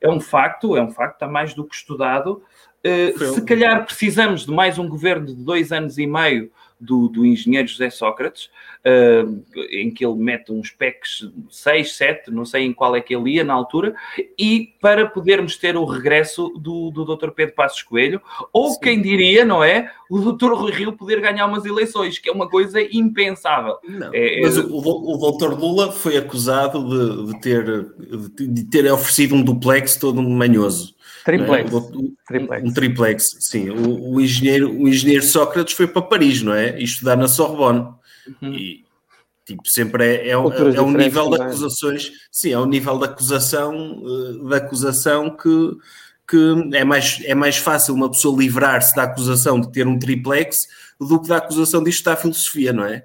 É um facto, é um facto, está mais do que estudado, Uh, se calhar precisamos de mais um governo de dois anos e meio do, do engenheiro José Sócrates, uh, em que ele mete uns PECs 6, 7, não sei em qual é que ele ia na altura, e para podermos ter o regresso do, do Dr. Pedro Passos Coelho, ou Sim. quem diria, não é? O Dr. Rui Rio poder ganhar umas eleições, que é uma coisa impensável. Não, é, mas é... o, o Dr. Lula foi acusado de, de, ter, de ter oferecido um duplex todo manhoso. Triplex. É? triplex. Um triplex, sim. O, o, engenheiro, o engenheiro Sócrates foi para Paris, não é? E estudar na Sorbonne. Uhum. E, tipo, sempre é, é, é, um nível de acusações, sim, é um nível de acusação, eh, de acusação que, que é, mais, é mais fácil uma pessoa livrar-se da acusação de ter um triplex do que da acusação de estudar filosofia, não é?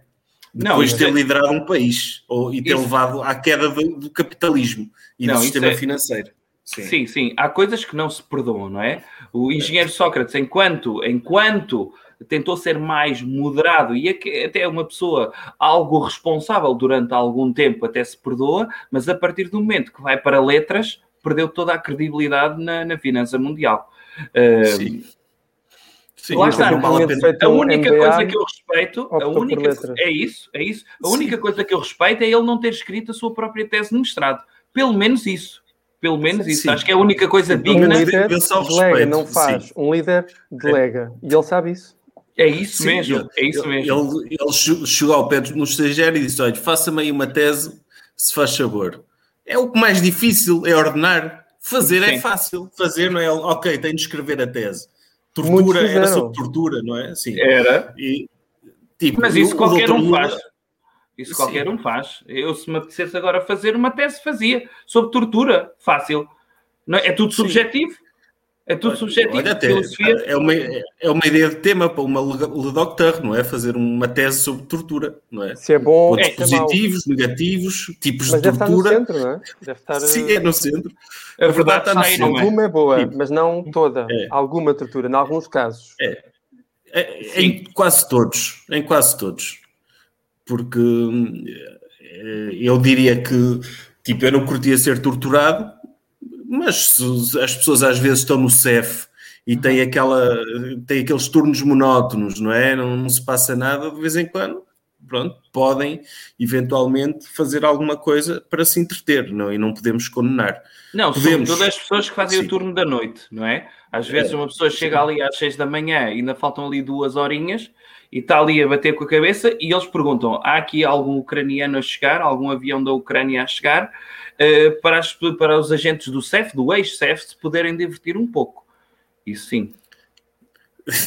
Depois de ter é... liderado um país ou, e ter isso... levado à queda do, do capitalismo e não, do sistema é... financeiro. Sim. sim. sim, Há coisas que não se perdoam, não é? O engenheiro Sócrates, enquanto, enquanto tentou ser mais moderado e até uma pessoa algo responsável durante algum tempo até se perdoa, mas a partir do momento que vai para letras, perdeu toda a credibilidade na, na finança mundial. Sim. Sim, lá está. A única coisa que eu respeito, a única, é isso, é isso. A única coisa que eu respeito é ele não ter escrito a sua própria tese de mestrado. Pelo menos isso. Pelo menos isso. Sim. Acho que é a única coisa digna. Um líder delega, não faz. Sim. Um líder delega. E ele sabe isso. É isso Sim, mesmo, ele, é isso mesmo. Ele, ele chegou ao pé no estagiário e disse: Olha, faça-me aí uma tese, se faz favor. É o que mais difícil é ordenar. Fazer é Sim. é fácil. Fazer não é. Ok, tenho de escrever a tese. Tortura era sobre tortura, não é? Sim. Era. E, tipo, Mas isso qualquer um faz. Isso Sim. qualquer um faz. Eu, se me apetecesse agora fazer uma tese, fazia. Sobre tortura, fácil. Não é? é tudo subjetivo. É tudo subjetivo. Olha, até, é, uma, é uma ideia de tema para uma doctor, não é? Fazer uma tese sobre tortura, não é? Se é bom, Pontos é, positivos, é negativos, tipos mas de tortura. Deve estar no centro, não é? Deve estar... Sim, é no centro. A, a verdade, está no centro. Alguma é boa, mas não toda. É. Alguma tortura, em alguns casos. É. é em quase todos. Em quase todos porque eh, eu diria que tipo, eu não curtia ser torturado, mas as pessoas às vezes estão no CEF e tem uhum. aquela tem aqueles turnos monótonos, não é? Não, não, se passa nada de vez em quando. Pronto, podem eventualmente fazer alguma coisa para se entreter, não? E não podemos condenar. Não, podemos... sobretudo as pessoas que fazem Sim. o turno da noite, não é? Às vezes é. uma pessoa chega ali às seis da manhã e ainda faltam ali duas horinhas e está ali a bater com a cabeça e eles perguntam: há aqui algum ucraniano a chegar, algum avião da Ucrânia a chegar, uh, para, as, para os agentes do CEF, do ex-CEF, se poderem divertir um pouco. Isso sim.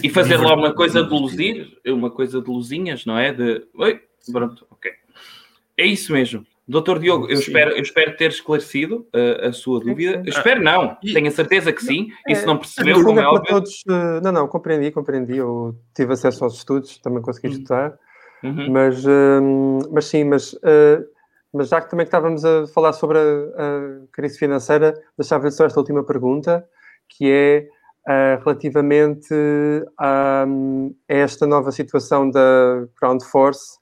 E fazer lá uma coisa de luzir, uma coisa de luzinhas, não é? De. Oi, pronto, ok. É isso mesmo. Doutor Diogo, eu espero, eu espero ter esclarecido uh, a sua dúvida. Sim. Espero não, tenho a certeza que sim. É, e se não percebeu, como é, óbvio... Todos, uh, não, não, compreendi, compreendi. Eu tive acesso aos estudos, também consegui uhum. estudar. Uhum. Mas, uh, mas sim, mas, uh, mas já que também estávamos a falar sobre a, a crise financeira, deixava-lhe só esta última pergunta, que é relativamente a, a esta nova situação da Ground Force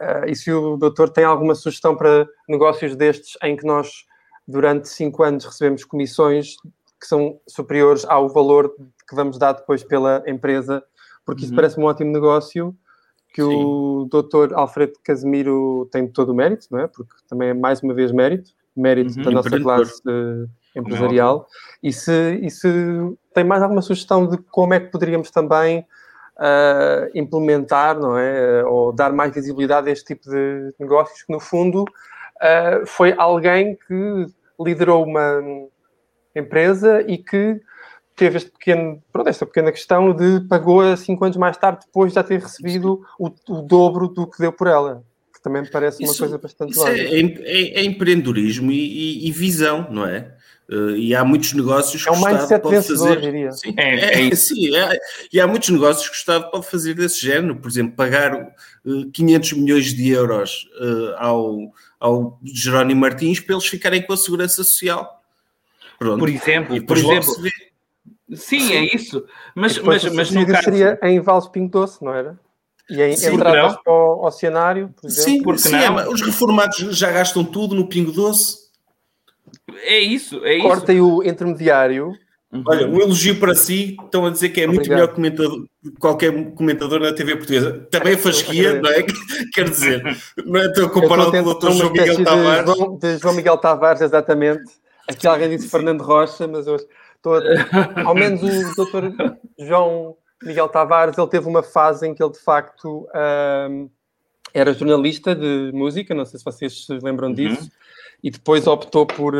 Uh, e se o doutor tem alguma sugestão para negócios destes em que nós, durante cinco anos, recebemos comissões que são superiores ao valor que vamos dar depois pela empresa, porque isso uhum. parece um ótimo negócio que Sim. o doutor Alfredo Casemiro tem todo o mérito, não é? Porque também é mais uma vez mérito, mérito uhum. da nossa classe uh, empresarial. E se, e se tem mais alguma sugestão de como é que poderíamos também uh, implementar, não é? Ou dar mais visibilidade a este tipo de negócios que, no fundo, uh, foi alguém que liderou uma empresa e que teve este pequeno, pronto, esta pequena questão de pagou a cinco anos mais tarde, depois de já ter recebido o, o dobro do que deu por ela. Que também me parece isso, uma coisa bastante isso é, é, é, empreendedorismo e, e, e visão, não é? Uh, e há muitos negócios é um que o Estado pode fazer. Diria. Sim, é, é, sim é, e há muitos negócios que o Estado pode fazer desse género, por exemplo, pagar uh, 500 milhões de euros uh, ao, ao Jerónimo Martins para eles ficarem com a segurança social. Pronto. Por exemplo, por exemplo. Sim, sim, é isso. Mas, mas, mas no caso... seria em Vales Pinto Doce, não era? E em entradas para o oceanário, por exemplo. Sim, porque sim, não? É, os reformados já gastam tudo no Pingo Doce. É isso, é Cortem isso. o intermediário. Uhum. Olha, um elogio para si, estão a dizer que é Obrigado. muito melhor comentador, qualquer comentador na TV portuguesa. Também é fasquia, não é? <laughs> Quer dizer, não é? Estou comparado com o Dr. João Miguel Tavares. De João, de João Miguel Tavares, exatamente. Aqui alguém disse Sim. Fernando Rocha, mas eu estou a... <laughs> ao menos o Dr. João Miguel Tavares, ele teve uma fase em que ele de facto um, era jornalista de música, não sei se vocês se lembram uhum. E depois optou por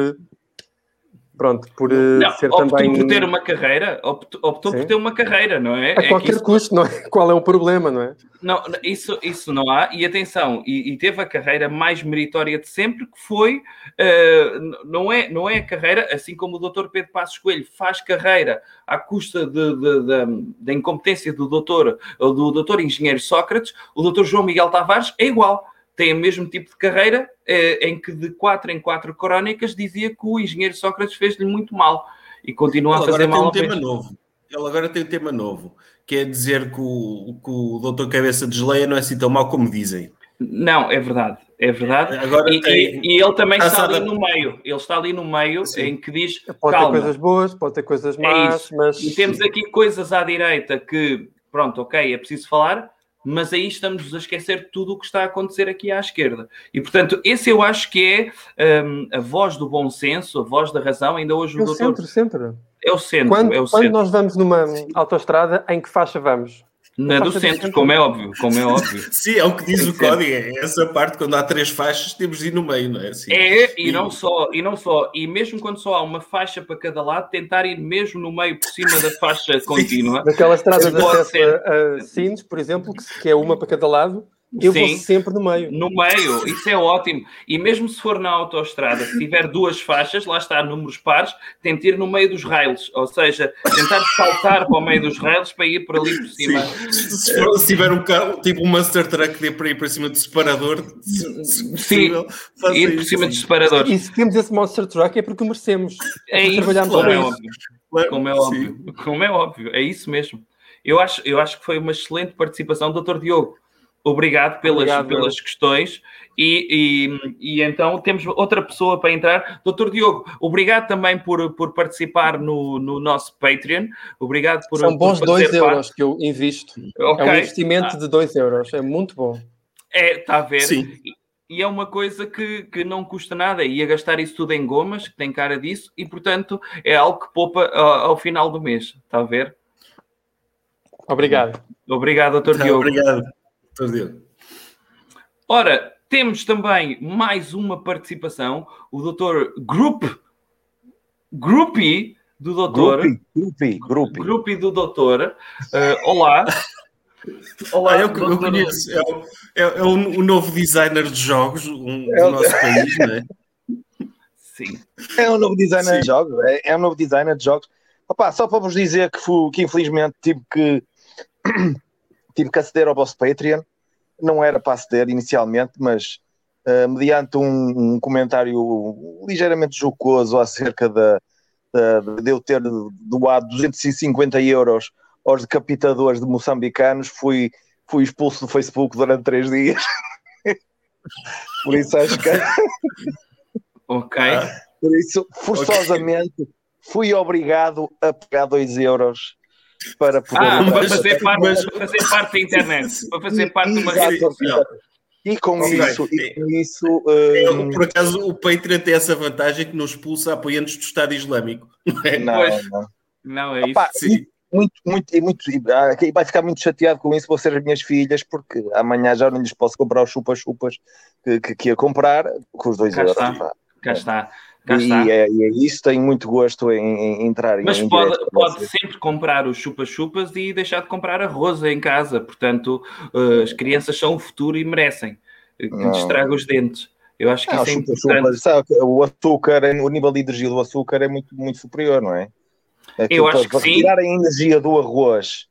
pronto, por eh, não, ser optou também... por ter uma carreira, optou, optou por ter uma carreira, não é? A é qualquer isso... custo, não é? <laughs> Qual é o problema, não é? Não, isso, isso não há, e atenção, e, e teve a carreira mais meritória de sempre, que foi, uh, não, é, não é a carreira, assim como o Dr. Pedro Passos Coelho faz carreira à custa da incompetência do doutor, do doutor engenheiro Sócrates, o doutor João Miguel Tavares é igual tem o mesmo tipo de carreira, eh, em que de quatro em quatro crónicas dizia que o engenheiro Sócrates fez-lhe muito mal e continua Ele a fazer mal. Agora tem um tema novo. Ele agora tem um tema novo, que é dizer que o, que o doutor Cabeça de Geleia não é assim tão mal como dizem. Não, é verdade, é verdade. Agora e, tem... e, e ele também está ali no meio. Ele está ali no meio Sim. em que diz. Pode calma. ter coisas boas, pode ter coisas é más, é mas. E temos aqui coisas à direita que, pronto, ok, é preciso falar, mas aí estamos a esquecer tudo o que está a acontecer aqui à esquerda. E, portanto, esse eu acho que é um, a voz do bom senso, a voz da razão. Ainda hoje o é o doutor... centro, sempre. É o centro, quando, é o quando centro. nós vamos numa autoestrada, em que faixa vamos? Na do centro, centro, como é óbvio, como é óbvio. <laughs> Sim, é o que diz o código, é essa parte, quando há três faixas, temos de ir no meio, não é? Assim, é, e, e, não só, e não só, e mesmo quando só há uma faixa para cada lado, tentar ir mesmo no meio, por cima da faixa <laughs> contínua. Naquela estrada de acesso a, a Sines, por exemplo, que é uma para cada lado, eu Sim, vou sempre no meio. No meio, isso é ótimo. E mesmo se for na autoestrada, se tiver duas faixas, lá está, números pares, tente ir no meio dos rails, ou seja, tentar saltar para o meio dos rails para ir por ali por cima. Se, for, se, tiver um carro, tipo um Monster Truck, dê para ir para cima do separador, se, Sim, ir por cima dos separadores. E se temos esse Monster Truck é porque merecemos. É isso, como é, óbvio. Como é óbvio. Como é óbvio, é isso mesmo. Eu acho, eu acho que foi uma excelente participação do Dr. Diogo Obrigado pelas, Obrigado, pelas questões. E, e, e, então temos outra pessoa para entrar. Doutor Diogo, obrigado também por, por participar no, no nosso Patreon. Obrigado por. São bons 2 euros que eu invisto. Okay. É um investimento ah. de 2 euros. É muito bom. É, está a ver. Sim. E, e é uma coisa que, que não custa nada. Ia gastar isso tudo em gomas, que tem cara disso, e portanto é algo que poupa ao, ao final do mês. Está a ver? Obrigado. Obrigado, doutor Diogo. Obrigado, Diogo. Ora, temos também mais uma participação, o doutor Group, Groupie do doutor. Groupie, Groupie. Groupie do doutor. Uh, <laughs> olá. Olá, ah, eu, eu conheço. É, é, é o, o, novo designer de jogos um, é do nosso <laughs> país, não é? Sim. É um novo designer Sim. de jogos. É, é, um novo designer de jogos. Opa, só para vos dizer que, fui, que infelizmente tive que tive que aceder ao vosso Patreon não era para aceder inicialmente, mas uh, mediante um, um, comentário ligeiramente jocoso acerca da, da, de eu ter doado 250 euros aos decapitadores de moçambicanos, fui, fui expulso do Facebook durante três dias. <laughs> Por isso acho que. <laughs> ok. Por isso, forçosamente, okay. fui obrigado a pagar 2 euros para poder. Ah, para fazer, parte, mas... para fazer parte da internet, para fazer parte de uma rede social. E com okay. isso, e com isso um... por acaso o Patreon tem essa vantagem que não expulsa apoiantes do Estado Islâmico. Não, é? não, não. não é Opa, isso. Sim. Muito, muito, muito, ah, vai ficar muito chateado com isso, vou ser as minhas filhas, porque amanhã já não lhes posso comprar os chupas-chupas que, que, que, ia comprar com os dois Cá euros. Está. Cá está. E é, e é, isso, tenho muito gosto em, em entrar Mas em pode, pode sempre comprar os chupas-chupas e deixar de comprar arroz em casa. Portanto, uh, as crianças são o futuro e merecem que não. estraga os dentes. Eu acho que não, isso é chupa, importante. sabe, o açúcar, o nível de energia do açúcar é muito, muito superior, não é? Eu acho que para sim. Tirar a energia do arroz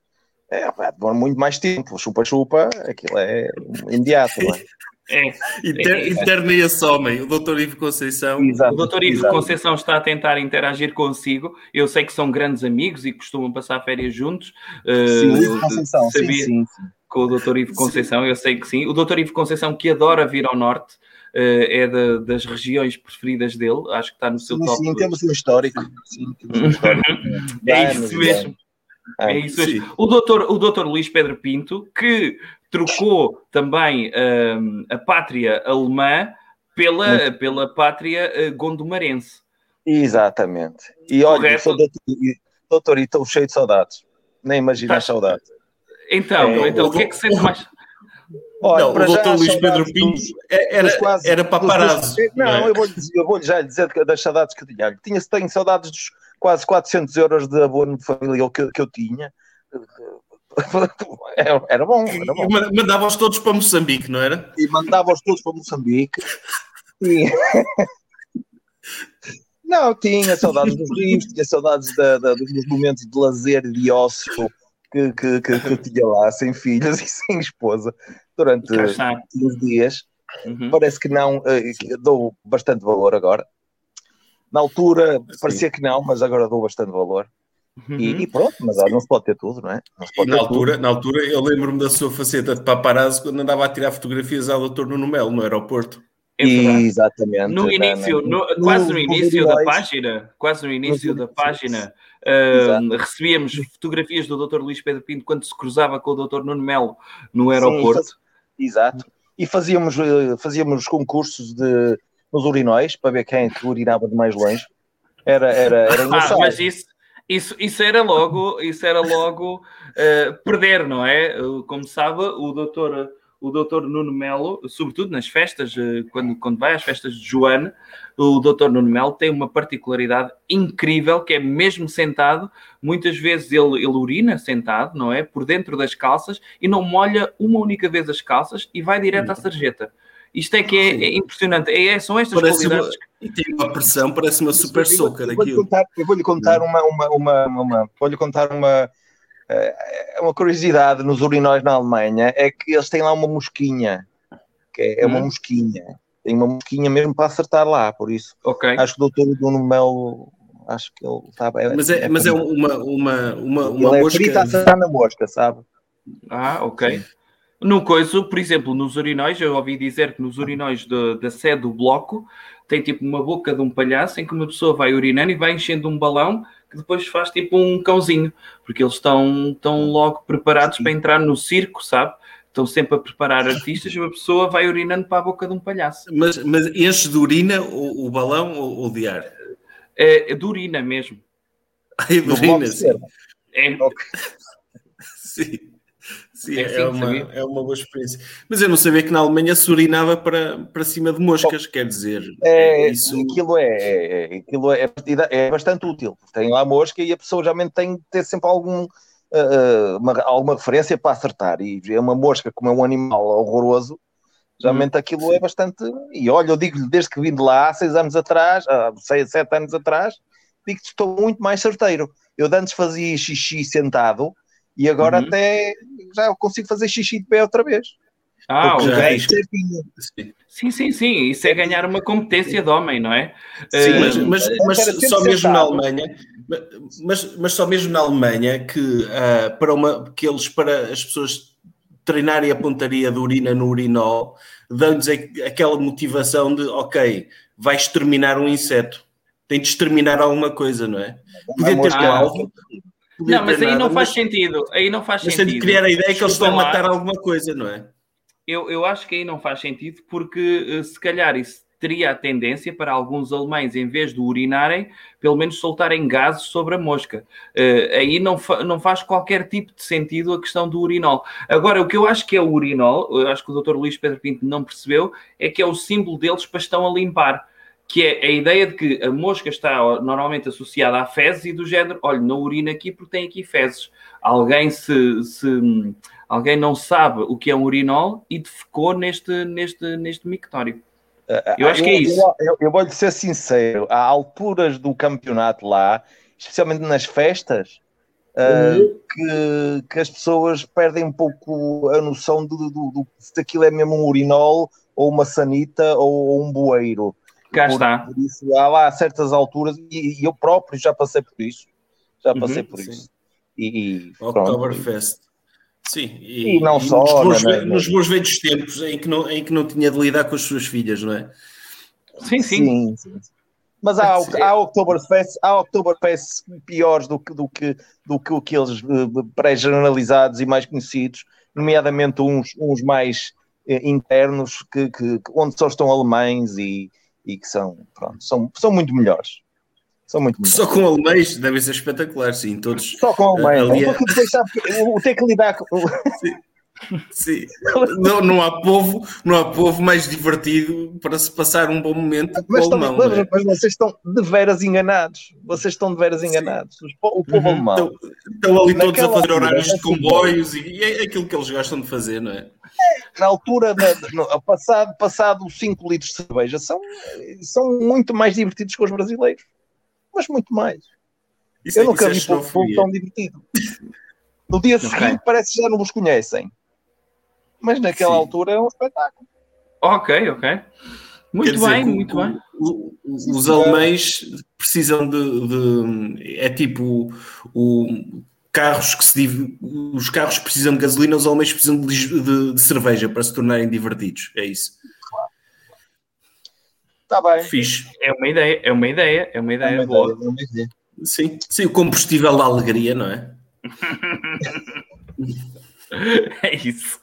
é, demora muito mais tempo. Chupa-chupa, aquilo é imediato, não é? <laughs> É, Inter, é, interna esse homem, o doutor Ivo Conceição. Exato, o doutor Ivo exato. Conceição está a tentar interagir consigo. Eu sei que são grandes amigos e costumam passar férias juntos. Sim, uh, Ivo Conceição, sabia sim, sim, sim. Com o doutor Ivo Conceição, eu sei que sim. O doutor Ivo Conceição, que adora vir ao norte, uh, é de, das regiões preferidas dele. Acho que está no seu sim, top. Sim, temos um histórico. Sim, temos um histórico. <laughs> é isso mesmo. É isso mesmo. O doutor, o doutor Luís Pedro Pinto, que trocou também um, a pátria alemã pela, pela pátria uh, gondomarense. Exatamente. E olha, sou doutor, doutor e estou cheio de saudades. Nem imagina as saudades. Então, é, então o, que é que sente mais? Olha, não, o doutor Luís Pedro Pinto era, quase, era paparazzo. Não, não é? eu, vou eu vou já lhe dizer das saudades que eu tinha. tinha tenho saudades dos quase 400 euros de abono de família que, que eu tinha. <laughs> Era bom, era bom. E mandava-os todos para Moçambique, não era? E mandava-os todos para Moçambique. E... <laughs> Não, tinha saudades dos rios, tinha saudades da, da, dos momentos de lazer e de ócio que, que, que, que, eu tinha lá, sem filhos <laughs> e sem esposa, durante 15 dias. Uhum. Parece que não, uh, dou bastante valor agora. Na altura Sim. parecia que não, mas agora dou bastante valor. Uhum. E, e, pronto, mas não se pode ter tudo, não é? Não na, altura, tudo. na altura, eu lembro-me da sua faceta de paparazzo quando andava a tirar fotografias ao doutor Nuno Melo no aeroporto. É Exatamente. No início, no, quase no, no início da página, quase no início da página, uh, recebíamos fotografias do Dr. Luís Pedro Pinto quando se cruzava com o Dr. Nuno Melo no aeroporto. Sim, exato. E fazíamos, eh, fazíamos concursos de, nos urinóis para ver quem é urinava de mais longe. Era, era, era <laughs> Ah, mas isso, isso, isso era logo, isso era logo uh, perder, não é? Como sabe, o doutor, o doutor Nuno Melo, sobretudo nas festas, uh, quando, quando vai às festas de Joana, o doutor Nuno Melo tem uma particularidade incrível, que é mesmo sentado, muitas vezes ele, ele urina sentado, não é? Por dentro das calças e não molha uma única vez as calças e vai direto à sarjeta. Isto é que é, é impressionante. É, são estas parece qualidades. Uma, e tem uma pressão, parece uma super soca daquilo. Eu vou-lhe contar uma, uma, uma, uma vou-lhe contar uma, eh, uma curiosidade nos urinóis na Alemanha, é que eles têm lá uma mosquinha, que é, é uma hum. mosquinha. Tem uma mosquinha mesmo para acertar lá, por isso. Okay. Acho que o doutor Bruno Melo acho que ele estava. É, mas é, mas é uma, uma, uma, uma ele mosca. Ele é a acertar na mosca, sabe? Ah, ok. Sim. No coisa, por exemplo, nos urinóis, eu ouvi dizer que nos urinóis da sede do bloco tem tipo uma boca de um palhaço em que uma pessoa vai urinando e vai enchendo um balão que depois faz tipo um cãozinho, porque eles estão, estão logo preparados para entrar no circo, sabe? Estão sempre a preparar artistas e uma pessoa vai urinando para a boca de um palhaço. Mas, mas enche de urina o, o balão ou, ou de ar? É, é de urina mesmo. Ai, <laughs> de urina, sim. É. <laughs> sim. Sim, é, é, uma, é uma boa experiência. Mas eu não sabia que na Alemanha se urinava para, para cima de moscas, quer dizer. É, isso... Aquilo, é, é, aquilo é, é bastante útil. Tem lá mosca e a pessoa geralmente tem que ter sempre algum, uh, uma, alguma referência para acertar. E é uma mosca como é um animal horroroso, geralmente hum, aquilo sim. é bastante. E olha, eu digo-lhe desde que vim de lá, há seis anos atrás, há seis, sete anos atrás, digo que estou muito mais certeiro. Eu antes fazia xixi sentado e agora uhum. até já consigo fazer xixi de pé outra vez. Ah, ok. É sim, sim, sim. Isso é ganhar uma competência de homem, não é? Sim, uh, mas, mas, mas só mesmo na Alemanha, mas, mas só mesmo na Alemanha que uh, para uma que eles para as pessoas treinarem a pontaria de urina no urinol dão-lhes aquela motivação de ok, vai exterminar um inseto, tem de exterminar alguma coisa, não é? Podia ter ah, alvo, não, mas aí nada, não faz mas, sentido. Aí não faz sentido. de criar a ideia que eles estão a matar alguma coisa, não é? Eu, eu acho que aí não faz sentido, porque eh, se calhar isso teria a tendência para alguns alemães, em vez de urinarem, pelo menos soltarem gases sobre a mosca. Uh, aí não, fa não faz qualquer tipo de sentido a questão do urinol. Agora, o que eu acho que é o urinol, eu acho que o Dr. Luís Pedro Pinto não percebeu, é que é o símbolo deles para estão a limpar que é a ideia de que a mosca está normalmente associada a fezes e do género, olha, não urina aqui porque tem aqui fezes. Alguém se, se alguém não sabe o que é um urinol e defecou neste, neste, neste mictório. Eu acho que é isso. Eu, eu, eu vou-lhe ser sincero, há alturas do campeonato lá, especialmente nas festas, uhum. uh, que, que as pessoas perdem um pouco a noção de se aquilo é mesmo um urinol, ou uma sanita, ou, ou um bueiro. Cá por, está. Por isso, há lá certas alturas, e, e, eu próprio já passei por isso. Já uhum, passei uhum, por sim. isso. E, Oktoberfest. Sim, e, e não só. Nos meus, nos meus velhos tempos em que, não, em que não tinha de lidar com as suas filhas, não é? Sim, sim. sim, sim. Mas há, há Oktoberfest, há Oktoberfest piores do que, do que, do que aqueles uh, pré-generalizados e mais conhecidos, nomeadamente uns, uns mais uh, internos, que, que, onde só estão alemães e, e que são, pronto, são, são muito melhores. São muito melhores. Só com alemães deve ser espetacular, sim, todos. Só com alemães, ali... porque depois sabe que o ter que lidar com. Sim. Sim. Não, não, há povo, não há povo mais divertido para se passar um bom momento mas, com alemão. Mas, é? mas, vocês estão de veras enganados. Vocês estão de veras enganados. O povo uhum. alemão. Estão, estão ali todos a fazer horários de comboios e, e é aquilo que eles gostam de fazer, não é? na altura, no, passado, passado 5 litros de cerveja, são, são muito mais divertidos que os brasileiros. Mas muito mais. Isso Eu é, nunca é vi povo tão divertido. No dia okay. seguinte parece que já não vos conhecem. Mas naquela Sim. altura é um espetáculo. Ok, ok. Muito Quer bem, dizer, muito o, bem. O, os alemães precisam de, de, É tipo o, carros que se os carros precisam de gasolina, os alemães precisam de, de, de, cerveja para se tornarem divertidos. É isso. Está bem. Fixe. É uma ideia, é uma ideia, é uma ideia é uma boa. Ideia, é uma ideia. Sim, sim, o combustível da alegria, não é? <laughs> <laughs> é isso.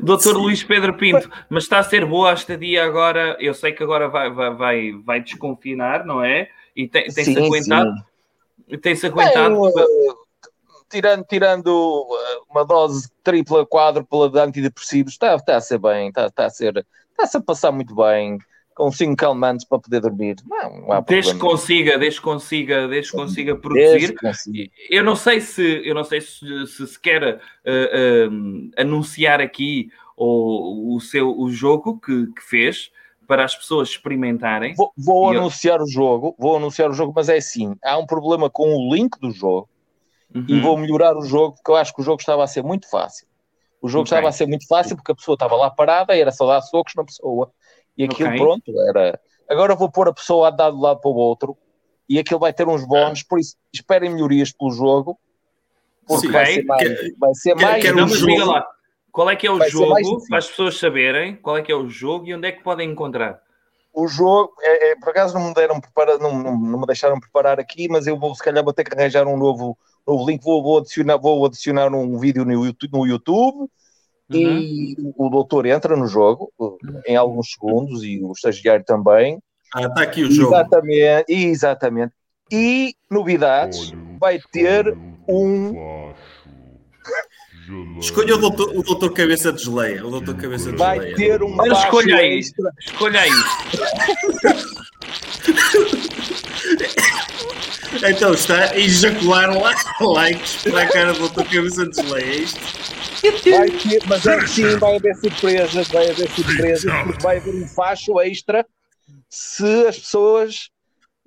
Doutor Luís Pedro Pinto, mas está a ser boa a estadia agora. Eu sei que agora vai, vai, vai, vai desconfinar, não é? E tem-se tem aguentado. Tem-se aguentado. É, tirando, tirando uh, uma dose tripla, quádrupla de antidepressivos, está, está a ser bem, está, está a ser, está-se a passar muito bem, com cinco calmantes para poder dormir. Não, não há desde que consiga, desde que consiga, desde consiga produzir. Consiga. Eu não sei se, eu não sei se se, se quer uh, uh, anunciar aqui o, o seu o jogo que, que fez para as pessoas experimentarem. Vou, vou anunciar eu... o jogo, vou anunciar o jogo, mas é assim, há um problema com o link do jogo uhum. e vou melhorar o jogo, porque eu acho que o jogo estava a ser muito fácil. O jogo okay. estava a ser muito fácil porque a pessoa estava lá parada e era só dar socos na pessoa. E aquilo, okay. pronto, era. Agora vou pôr a pessoa a dar de um lado para o outro e aquilo vai ter uns bónus, por isso esperem melhorias pelo jogo, porque Sim, vai, ser mais, vai ser mais. Quer, um jogo, lá. Qual é que é o Vai jogo, para as pessoas saberem qual é que é o jogo e onde é que podem encontrar? O jogo, é, é, por acaso não me, deram preparar, não, não, não, me deixaram preparar aqui, mas eu vou, se calhar, vou ter que arranjar um novo, novo link. Vou, vou, adicionar, vou adicionar um vídeo no YouTube, no YouTube uhum. e o doutor entra no jogo em alguns segundos e o estagiário também. Ah, está aqui o jogo. Exatamente, exatamente. E novidades, vai ter um Escolha o doutor, o doutor Cabeça de Geleia. O doutor Cabeça de Vai Geleia. ter um escolha aí. Extra. Escolha aí. <laughs> então está a ejacular likes para a cara do doutor Cabeça de. É isto? Vai ter, mas aí sim vai haver surpresas, vai haver surpresas, porque vai haver um facho extra se as pessoas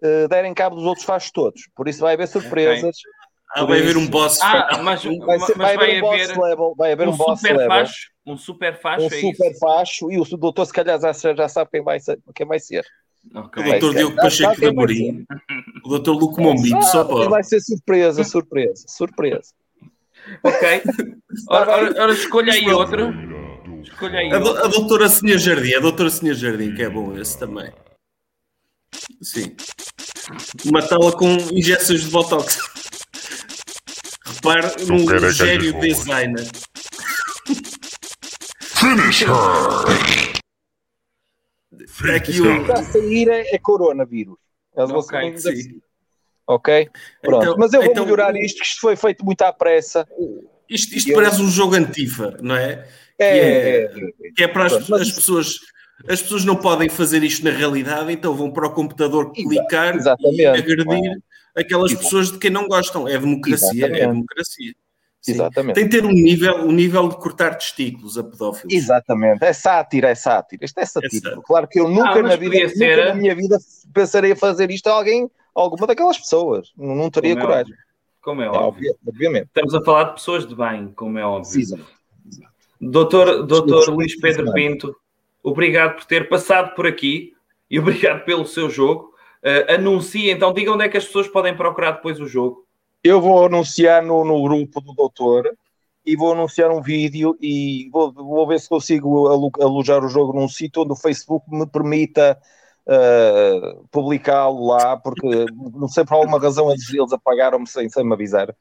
uh, derem cabo dos outros fachos todos. Por isso vai haver surpresas. Okay. Ah, vai haver um boss. Ah, mas, vai, ser, mas vai, vai, haver um boss level. Vai haver um, um boss super level. Facho, um super facho. Um é super isso? facho. E o doutor, se calhar, já, já sabe quem vai ser. Quem vai ser. Okay. O doutor Diogo Pacheco da Morim. <laughs> O doutor Luco Mombito, só pode. Vai ser surpresa, surpresa, surpresa. Ok. Ora, ora, ora escolha aí outro. Escolha aí. A, do, a doutora Senhor Jardim, a doutora Senhor Jardim, que é bom esse também. Sim. Matá-la com injeções de botox. Repare no gênio designer. Finish her! Aqui o... está a sair é, é coronavírus. Eles okay, sim. Ok? Pronto. Então, Mas eu vou então, melhorar isto, que isto foi feito muito à pressa. Isto, isto parece um jogo antifa, não é? É, que é, que é para as, as pessoas as pessoas não podem fazer isto na realidade, então vão para o computador clicar Exatamente. e agredir aquelas Exatamente. pessoas de quem não gostam. É democracia, é Exatamente. é democracia. Sim. Exatamente. Tem que ter um nível, um nível de cortar testículos a pedófilos. Exatamente, é sátira, é sátira. Isto é sátira. É claro que eu nunca, ah, na, vida, ser... nunca na minha vida pensarei a fazer isto a alguém, a alguma daquelas pessoas. Não, não teria como é coragem. É como é, é óbvio. Obviamente. Estamos a falar de pessoas de bem, como é óbvio. Exato. Doutor, doutor Luís Pedro Pinto, obrigado por ter passado por aqui e <laughs> obrigado pelo seu jogo. Uh, anuncie, então, diga onde é que as pessoas podem procurar depois o jogo. Eu vou anunciar no, no grupo do doutor e vou anunciar um vídeo e vou, vou ver se consigo alojar o jogo num sítio onde o Facebook me permita uh, publicá-lo lá, porque não sei por alguma razão eles, eles apagaram-me sem, sem me avisar.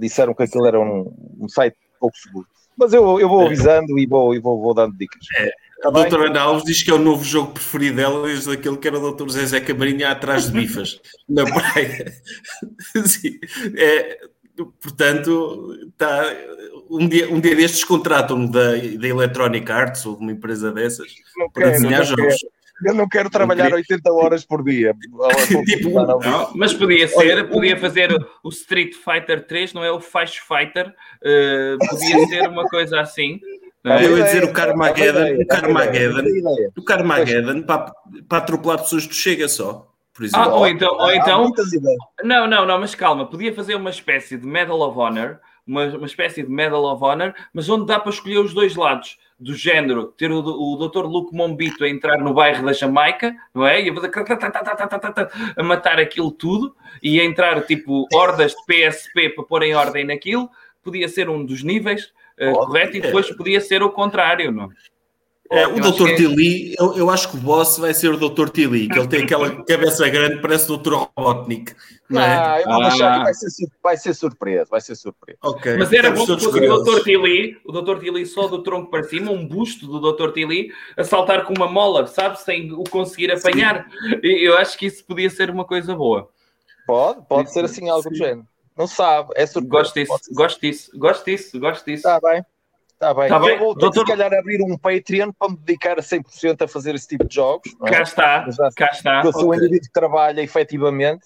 Disseram que aquilo era um, um site pouco seguro. Mas eu, eu vou avisando e vou, e vou, vou dando dicas. É. A doutora Ana Alves diz que é o novo jogo preferido dela desde aquele que era o doutor Zezé Cabrinha atrás de bifas <laughs> na praia. <laughs> Sim. É, portanto, tá, um, dia, um dia destes contratam-no da, da Electronic Arts ou de uma empresa dessas não para quero, desenhar jogos. Quero. Eu não quero trabalhar não 80 horas por dia. <laughs> tipo, não, mas podia ser, Olha, podia fazer o Street Fighter 3, não é o Fight Fighter, uh, podia ser uma coisa assim. É? eu ia dizer o Carmageddon, o Carmageddon, o Carmageddon para, para atropelar pessoas do Chega só. Por exemplo. Ah, ou então, ou então não, não, não, mas calma, podia fazer uma espécie de Medal of Honor, uma, uma espécie de Medal of Honor, mas onde dá para escolher os dois lados do género, ter o, o Dr. Luke Mombito a entrar no bairro da Jamaica, não é? E a, fazer, a matar aquilo tudo e a entrar tipo hordas de PSP para pôr em ordem naquilo, podia ser um dos níveis uh, correto, e depois podia ser o contrário, não é, o Dr. É... Tilly, eu, eu, acho que o boss vai ser o Dr. Tilly, que ele tem aquela cabeça grande, parece o Dr. Robotnik. Não, é? ah, eu vou ah. deixar que vai ser, vai ser surpresa, vai ser surpresa. Okay. Mas era bom que fosse o Dr. Tilly, o Dr. Tilly só do tronco para cima, um busto do Dr. Tilly, a saltar com uma mola, sabe, sem o conseguir apanhar. Sim. Eu acho que isso podia ser uma coisa boa. Pode, pode ser assim, algo do género. Não sabe, é surpresa. Gosto disso, gosto disso, gosto disso, gosto disso. Está bem. Está bem. Tá bem. Eu vou Doutor... se calhar abrir um Patreon para me dedicar a 100% a fazer esse tipo de jogos. É? Cá está, já, cá está. Eu sou okay. um indivíduo que trabalha efetivamente.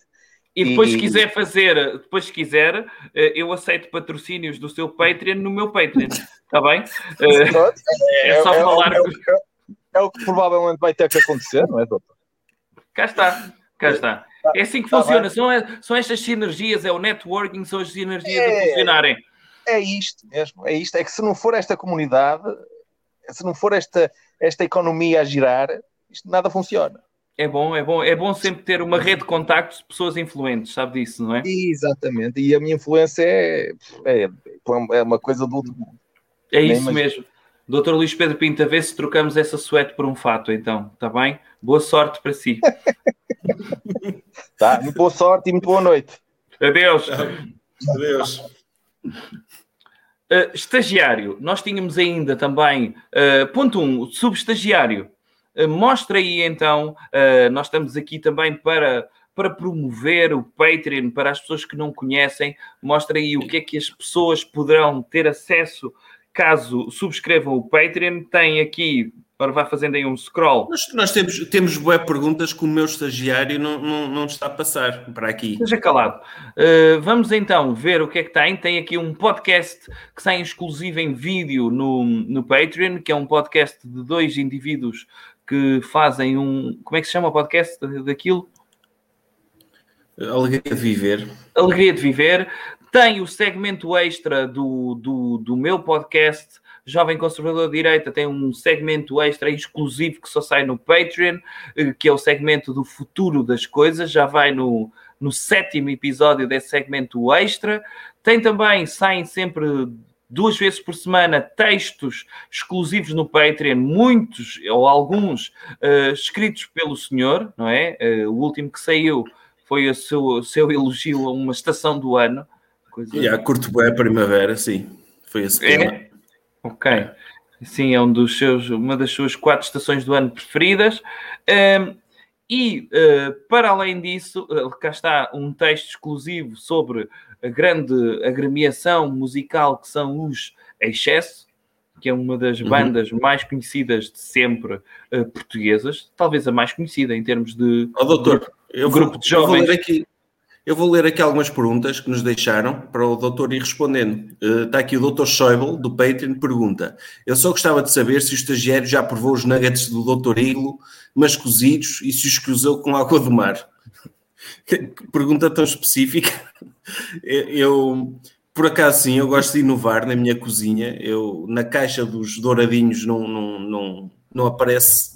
E depois, e... se quiser fazer, depois, se quiser, eh, eu aceito patrocínios do seu Patreon no meu Patreon. Está bem? <laughs> É, é, só é, falar. É, é, o que provavelmente vai ter que acontecer, não é, doutor? Cá está, cá está. É assim que tá funciona. São, são estas sinergias, é o networking, são as sinergias a funcionarem é isto mesmo, é isto. É que se não for esta comunidade, se não for esta, esta economia a girar, isto nada funciona. É bom, é bom, é bom sempre ter uma rede de contactos de pessoas influentes, sabe disso, não é? Exatamente, e a minha influência é, é, é uma coisa do outro mundo. É isso mesmo. Doutor Luís Pedro Pinto, a ver se trocamos essa suéte por um fato, então, está bem? Boa sorte para si. <laughs> tá, muito boa sorte e muito boa noite. Adeus. Adeus. Uh, estagiário, nós tínhamos ainda também, uh, ponto 1, um, subestagiário. Uh, mostra aí então, nós estamos aqui também para, para promover o Patreon para as pessoas que não conhecem. Mostra aí o que é que as pessoas poderão ter acesso caso subscrevam o Patreon. Tem aqui Agora vai fazendo aí um scroll. Nós, nós temos, temos boas perguntas que o meu estagiário não, não, não está a passar para aqui. Esteja calado. Uh, vamos então ver o que é que tem. Tem aqui um podcast que sai exclusivo em vídeo no, no Patreon, que é um podcast de dois indivíduos que fazem um. Como é que se chama o podcast daquilo? Alegria de Viver. Alegria de Viver. Tem o segmento extra do, do, do meu podcast Jovem Conservador de Direita tem um segmento extra exclusivo que só sai no Patreon, eh, que é o segmento do futuro das coisas, já vai no, no sétimo episódio desse segmento extra. Tem também, saem sempre duas vezes por semana textos exclusivos no Patreon, muitos ou alguns uh, escritos pelo senhor, não é? Uh, o último que saiu foi o seu, seu elogio a uma estação do ano. Coisa... E a curto bem a primavera, sim. Foi esse é? tema. É? Ok. Sim, é um dos seus, uma das suas quatro estações do ano preferidas. Um, e, uh, para além disso, uh, cá está um texto exclusivo sobre a grande agremiação musical que são os Excesso, que é uma das uhum. bandas mais conhecidas de sempre uh, portuguesas, talvez a mais conhecida em termos de oh, doutor, grupo, eu vou, grupo de jovens. Eu vou ler aqui, eu vou ler aqui algumas perguntas que nos deixaram para o doutor ir respondendo. Uh, está aqui o doutor Schäuble, do Patreon, pergunta: Eu só gostava de saber se o estagiário já provou os nuggets do doutor Iglo, mas cozidos, e se os cruzou com água do mar. <laughs> pergunta tão específica. Eu, por acaso, sim, eu gosto de inovar na minha cozinha. Eu, na caixa dos douradinhos não, não, não, não aparece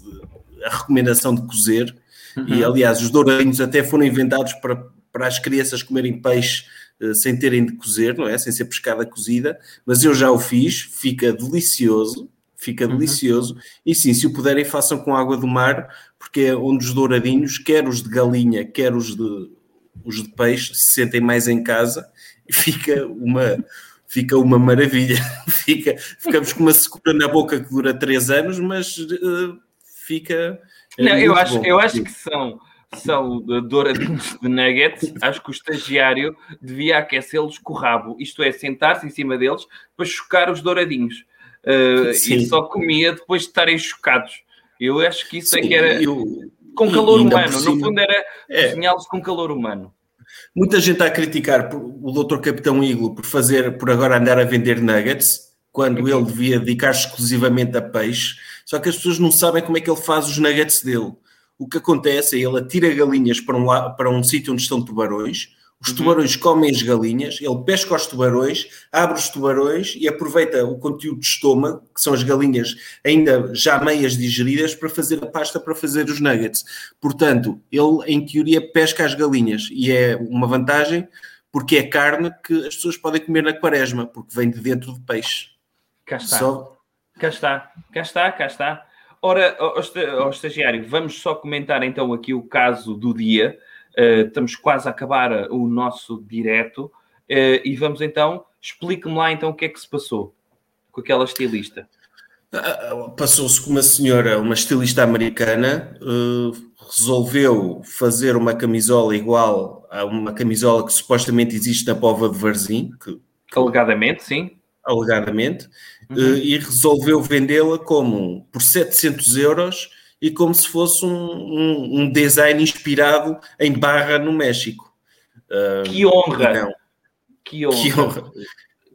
a recomendação de cozer. Uhum. E, aliás, os douradinhos até foram inventados para para as crianças comerem peixe uh, sem terem de cozer, não é? Sem ser pescada cozida, mas eu já o fiz, fica delicioso, fica uhum. delicioso. E sim, se o puderem, façam com água do mar, porque é onde os douradinhos, quer os de galinha, quer os de, os de peixe, se sentem mais em casa e <laughs> fica uma. Fica uma maravilha, <laughs> fica, ficamos com uma secura na boca que dura três anos, mas uh, fica. Não, eu acho, eu acho que são são douradinhos de nuggets, acho que o estagiário devia aquecê-los com o rabo, isto é, sentar-se em cima deles para chocar os douradinhos. Uh, e só comia depois de estarem chocados. Eu acho que isso Sim, é que era eu, com calor humano, no fundo era é. cozinhá-los com calor humano. Muita gente está a criticar o Dr. Capitão Iglo por fazer, por agora andar a vender nuggets, quando ele devia dedicar exclusivamente a peixe, só que as pessoas não sabem como é que ele faz os nuggets dele o que acontece é ele atira galinhas para um, para um sítio onde estão tubarões, os uhum. tubarões comem as galinhas, ele pesca os tubarões, abre os tubarões e aproveita o conteúdo de estômago, que são as galinhas ainda já meias digeridas, para fazer a pasta para fazer os nuggets. Portanto, ele, em teoria, pesca as galinhas e é uma vantagem porque é carne que as pessoas podem comer na quaresma, porque vem de dentro do peixe. Cá está. Só... Cá está, cá está, cá está. Ora, ao estagiário, vamos só comentar então aqui o caso do dia. Uh, estamos quase a acabar o nosso direto uh, e vamos então, explique-me lá então o que é que se passou com aquela estilista. Ah, passou-se com uma senhora, uma estilista americana, uh, resolveu fazer uma camisola igual a uma camisola que supostamente existe na Pova de Varzim. Que, Alegadamente, sim. Alegadamente uhum. e resolveu vendê-la como por 700 euros e como se fosse um, um, um design inspirado em Barra, no México. que honra! Então, que honra! Que honra!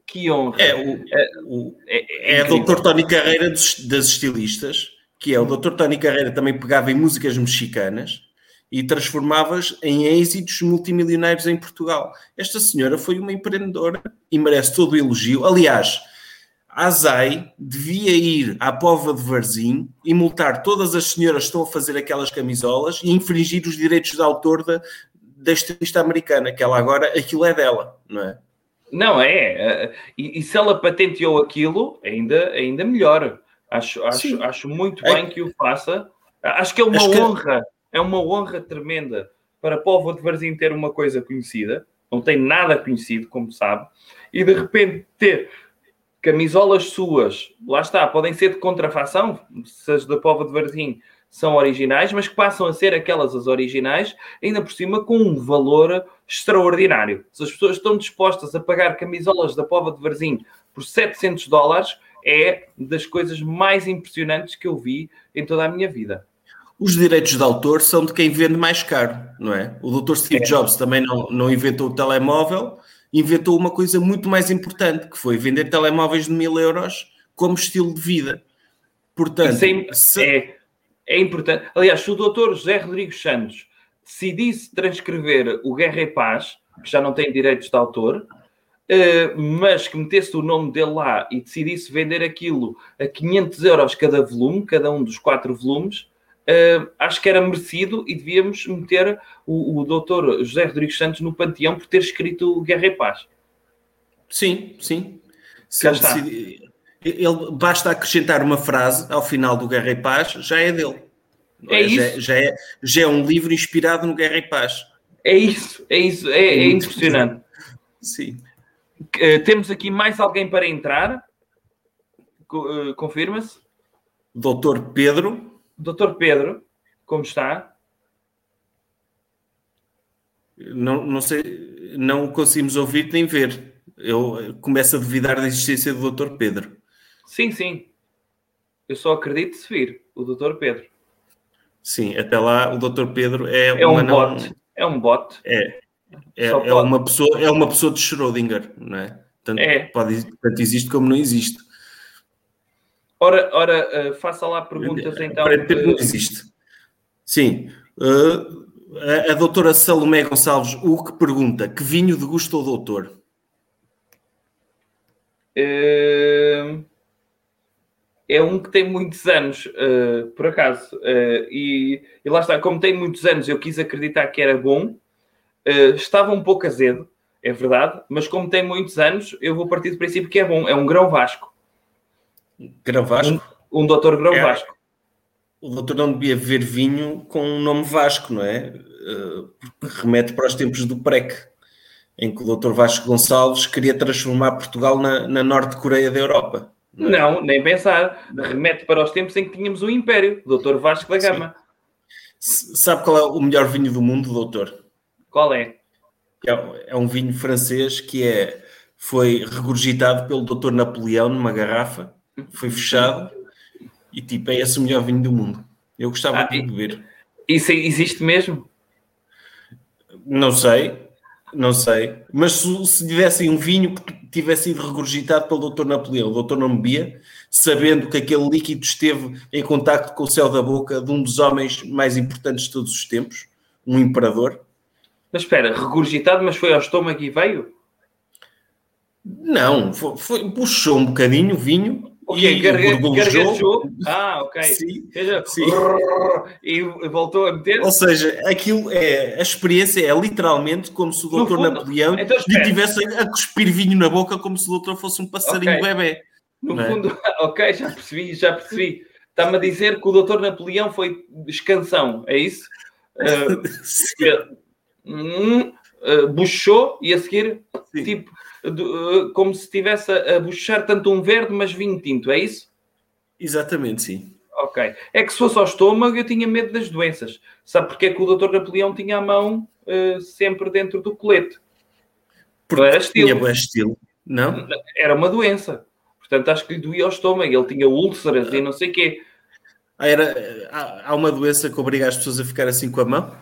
Que honra. É, o, é, o, é, é, é o Dr. Tony Carreira dos, das estilistas, que é o Dr. Tony Carreira também pegava em músicas mexicanas e transformava-as em êxitos multimilionários em Portugal. Esta senhora foi uma empreendedora e merece todo o elogio. Aliás, a ASAI devia ir à Pova de Varzim e multar todas as senhoras que estão a fazer aquelas camisolas e infringir os direitos de autor da, da estilista americana, que ela agora, aquilo é dela, não é? Não, é. E, e, se ela patenteou aquilo, ainda, ainda melhor. Acho, acho, acho muito é. bem que o faça. Acho que é uma honra, que... é uma honra tremenda para Povo de Varzim ter uma coisa conhecida. Não tem nada conhecido, como sabe. E de repente ter camisolas suas, lá está, podem ser de contrafação, se as da Povo de Varzim são originais, mas que passam a ser aquelas as originais, ainda por cima com um valor extraordinário. Se as pessoas estão dispostas a pagar camisolas da Pova de Varzim por 700 dólares, é das coisas mais impressionantes que eu vi em toda a minha vida. Os direitos de autor são de quem vende mais caro, não é? O Dr. Steve é. Jobs também não, não inventou o telemóvel, inventou uma coisa muito mais importante, que foi vender telemóveis de mil euros como estilo de vida. Portanto, é, se... é, é importante. Aliás, se o doutor José Rodrigues Santos decidisse transcrever o Guerra e Paz, que já não tem direitos de autor, uh, mas que metesse o nome dele lá e decidisse vender aquilo a 500 euros cada volume, cada um dos quatro volumes, uh, acho que era merecido e devíamos meter o, o doutor José Rodrigues Santos no panteão por ter escrito Guerra e Paz. Sim, sim. Se ele, ele, basta acrescentar uma frase ao final do Guerra e Paz, já é dele. É, é isso. Já, já, é, já é um livro inspirado no Guerra e Paz. É isso, é isso, é, é impressionante. Sim. Uh, temos aqui mais alguém para entrar? Uh, Confirma-se? Doutor Pedro. Doutor Pedro, como está? Não, não sei, não conseguimos ouvir nem ver. Eu começo a duvidar da existência do Doutor Pedro. Sim, sim. Eu só acredito se vir o Doutor Pedro. Sim, até lá o Doutor Pedro é, é um não... bot. É um bot. É. É, é, uma pessoa, é uma pessoa de Schrödinger, não é? Tanto, é. Pode, tanto existe como não existe. Ora, ora uh, faça lá perguntas então. Que... não existe. Sim. Uh, a, a doutora Salomé Gonçalves, o que pergunta? Que vinho degusta o doutor? Uh é um que tem muitos anos, uh, por acaso. Uh, e, e, lá está, como tem muitos anos, eu quis acreditar que era bom. Estava um pouco azedo, é verdade, mas como tem muitos anos, eu vou partir do princípio que é bom. É um grão Vasco. Grão Vasco? Um, um doutor grão é, Vasco. O doutor não devia ver vinho com o um nome Vasco, não é? porque remete para os tempos do PREC, em que o doutor Vasco Gonçalves queria transformar Portugal na, na Norte Coreia da Europa. Não, nem pensar. Remete para os tempos em que tínhamos o Império, doutor Vasco da Gama. Sim. Sabe qual é o melhor vinho do mundo, doutor? Qual é? É, é um vinho francês que é, foi regurgitado pelo doutor Napoleão numa garrafa, foi fechado e tipo, é esse o melhor vinho do mundo. Eu gostava ah, de beber. Isso existe mesmo? Não sei, não sei. Mas se, se tivessem um vinho que tivesse sido regurgitado pelo Dr. Napoleão, o Dr. não bebia, sabendo que aquele líquido esteve em contacto com o céu da boca de um dos homens mais importantes de todos os tempos, um imperador. Mas espera, regurgitado, mas foi ao estômago e veio? Não, foi, foi puxou um bocadinho o vinho Ok, gargajou. Ah, ok. Sim, sim. E voltou a meter. Ou seja, aquilo é a experiência é literalmente como se o doutor Napoleão então, lhe tivesse a cuspir vinho na boca como se o doutor fosse um passarinho okay. bebê. No é? fundo, <laughs> ok, já percebi, já percebi. Está-me a dizer que o doutor Napoleão foi escansão, é isso? <laughs> Uh, uh, buchou e a seguir, Sim. tipo, uh, como se estivesse a, a buchar tanto um verde, mas vinho tinto, é isso? Exatamente, sim. Ok. É que se fosse ao estômago, eu tinha medo das doenças. Sabe porque é que o doutor Napoleão tinha a mão uh, sempre dentro do colete? Porque era estilo. tinha bom estilo, não? Era uma doença. Portanto, acho que lhe doía ao estômago. Ele tinha úlceras e não sei o quê. Ah, era, há, há uma doença que obriga as pessoas a ficar assim com a mão?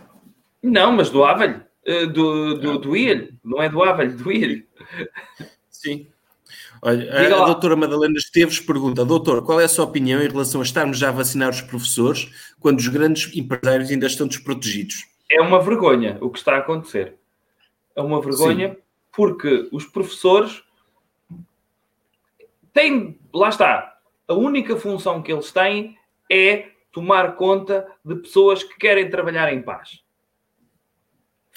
Não, mas doava-lhe. Uh, do, do, do ilho, não é doava-lhe, do ilho. Sim. Olha, a, a doutora Madalena Esteves pergunta, doutor, qual é a sua opinião em relação a estarmos já a vacinar os professores quando os grandes empresários ainda estão desprotegidos? É uma vergonha o que está a acontecer. É uma vergonha Sim. porque os professores têm, lá está, a única função que eles têm é tomar conta de pessoas que querem trabalhar em paz.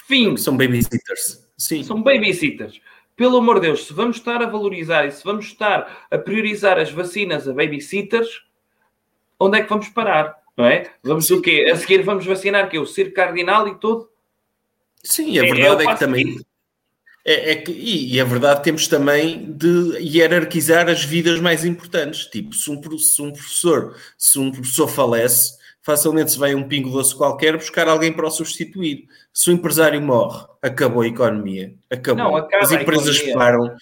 Fim. São babysitters. Sim. São babysitters. pelo amor de Deus, se vamos estar a valorizar e se vamos estar a priorizar as vacinas a babysitters, onde é que vamos parar? Não é? Vamos o quê? A seguir vamos vacinar que o circo cardinal e tudo? Sim, a é, verdade é, é que também. É, é, que, e, e a verdade temos também de hierarquizar as vidas mais importantes. Tipo, se um, se um professor, se um professor falece, facilmente se vai um pingo doce qualquer buscar alguém para o substituir. Se o empresário morre, acabou a economia. Acabou. Não, As empresas param,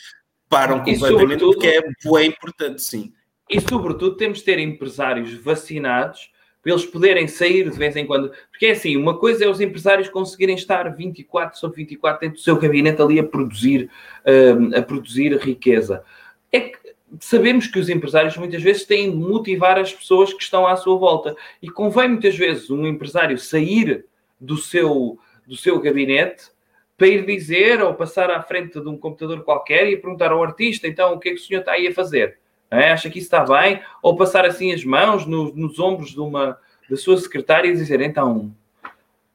param completamente porque é bem importante, sim. E sobretudo temos de ter empresários vacinados para eles poderem sair de vez em quando. Porque é assim, uma coisa é os empresários conseguirem estar 24 sobre 24 dentro do seu gabinete ali a produzir, uh, a produzir riqueza. É que sabemos que os empresários muitas vezes têm de motivar as pessoas que estão à sua volta. E convém muitas vezes um empresário sair do seu, do seu gabinete para ir dizer ou passar à frente de um computador qualquer e perguntar ao artista, então, o que é que o senhor está aí a fazer? É? Acha que isso está bem? Ou passar assim as mãos no, nos ombros de uma da sua secretária e dizer, então,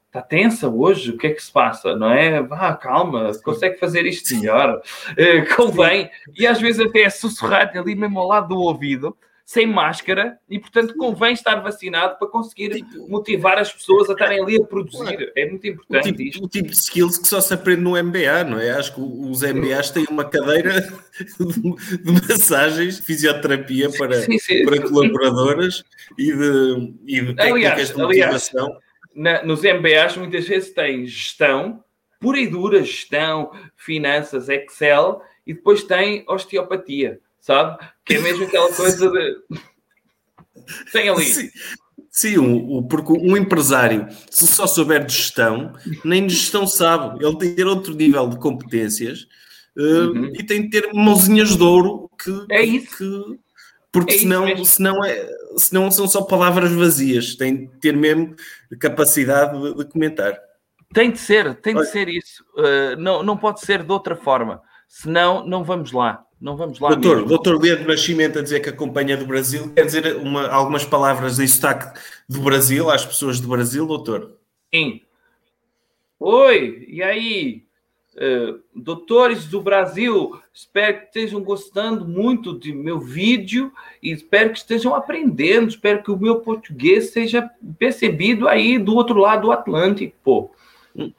está tensa hoje, o que é que se passa, não é? Vá, calma, consegue fazer isto melhor, uh, convém, e às vezes até é sussurrar ali mesmo ao lado do ouvido, sem máscara, e portanto convém estar vacinado para conseguir tipo, motivar as pessoas a estarem ali a produzir. É muito importante o tipo, isto. O tipo de skills que só se aprende no MBA, não é? Acho que os MBAs têm uma cadeira <laughs> de massagens, fisioterapia para, sim, sim. para colaboradoras e de, e de técnicas aliás, de motivação. Aliás, na, nos MBAs muitas vezes tem gestão, pura e dura gestão, finanças, Excel, e depois tem osteopatia, sabe? Que é mesmo aquela coisa de. <laughs> tem ali. Sim. Sim, um, porque um empresário, se só souber de gestão, nem de gestão sabe. Ele tem que ter outro nível de competências uh, uhum. e tem que ter mãozinhas de ouro que, é isso. que porque é senão, senão, é, senão são só palavras vazias, tem de ter mesmo capacidade de, de comentar. Tem de ser, tem de ser isso. Uh, não, não pode ser de outra forma. Senão, não vamos lá. Não vamos lá. Doutor, mesmo. doutor Leandro Nascimento a dizer que acompanha do Brasil, quer dizer uma, algumas palavras em sotaque do Brasil às pessoas do Brasil, doutor? Sim. Oi, e aí? Uh, doutores do Brasil, espero que estejam gostando muito de meu vídeo e espero que estejam aprendendo, espero que o meu português seja percebido aí do outro lado do Atlântico, pô.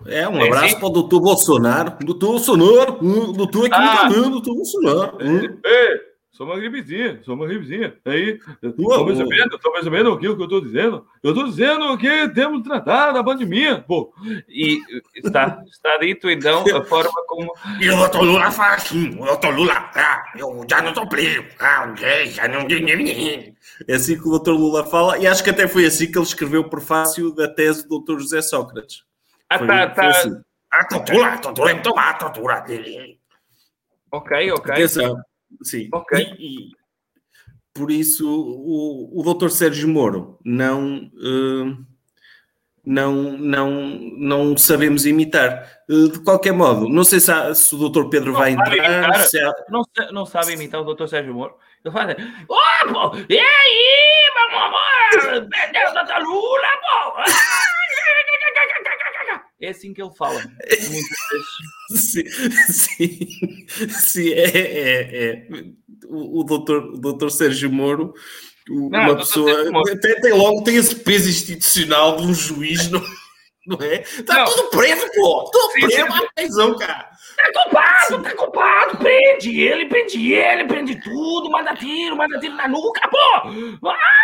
É, um abraço para o doutor Bolsonaro. Doutor Bolsonaro, doutor aqui ah. me doutor Bolsonaro. É, só uma gripezinha, só uma gripezinha. Aí, estou percebendo, estou percebendo aquilo que eu estou dizendo. Eu estou dizendo que temos de tratar da pandemia, pô. E está, está dito, então, a <laughs> forma como... E o doutor Lula fala assim, o doutor Lula, ah, eu já não estou preso, ah, já não... É assim que o doutor Lula fala, e acho que até foi assim que ele escreveu o prefácio da tese do doutor José Sócrates. Ah, foi, tá, tá. Assim. A tortura, a tortura é tomar a tortura dele. Ok, ok. Atenção. Sim. Ok. E, e, por isso o, o doutor Sérgio Moro não, uh, não, não, não sabemos imitar. Uh, de qualquer modo, não sei se, há, se o doutor Pedro não vai entrar. Imitar, há... não, não sabe imitar o doutor Sérgio Moro. Ele faz assim, oh, e aí, meu amor? Perdeu o doutor Lula, pô! <laughs> <laughs> É assim que ele fala. sim, sim, sim, é, é, é. O, o, doutor, o doutor Sérgio Moro, uma não, pessoa, Moro. Até, tem logo tem esse peso institucional de um juiz, não, não é? Está tudo preso, pô! Tudo sim, preso, sim. prisão, cara! Tá culpado, tá culpado! Prende ele, prende ele, prende tudo, manda tiro, manda tiro na nuca, pô! Ah,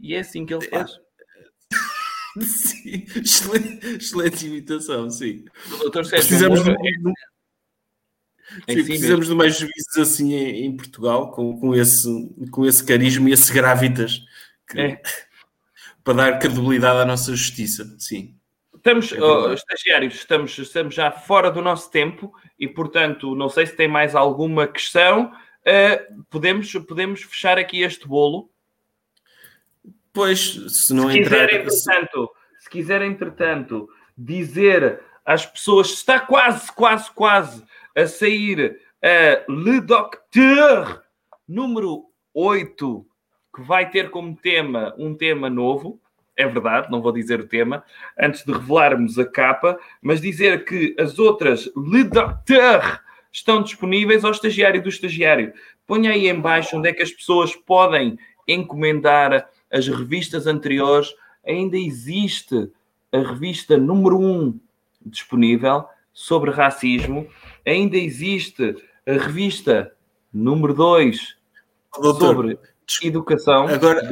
e é assim que ele faz. <laughs> Sim, excelente, excelente imitação, sim. Doutor Sérgio precisamos, de, é sim, precisamos de mais juízes assim em, em, Portugal, com, com, esse, com esse carisma e esse gravitas que, é. <laughs> para dar credibilidade à nossa justiça, sim. Estamos, é oh, estagiários, estamos, estamos já fora do nosso tempo e, portanto, não sei se tem mais alguma questão. Uh, podemos, podemos fechar aqui este bolo Pois, se não se entrar... Quiser, entretanto, se quiser, entretanto, dizer às pessoas está quase, quase, quase a sair a Le Docteur número 8, que vai ter como tema um tema novo. É verdade, não vou dizer o tema, antes de revelarmos a capa, mas dizer que as outras Le Docteur estão disponíveis ao estagiário do estagiário. Ponha aí em baixo onde é que as pessoas podem encomendar as revistas anteriores. Ainda existe a revista número 1 disponível sobre racismo. Ainda existe a revista número 2 sobre educação. Agora,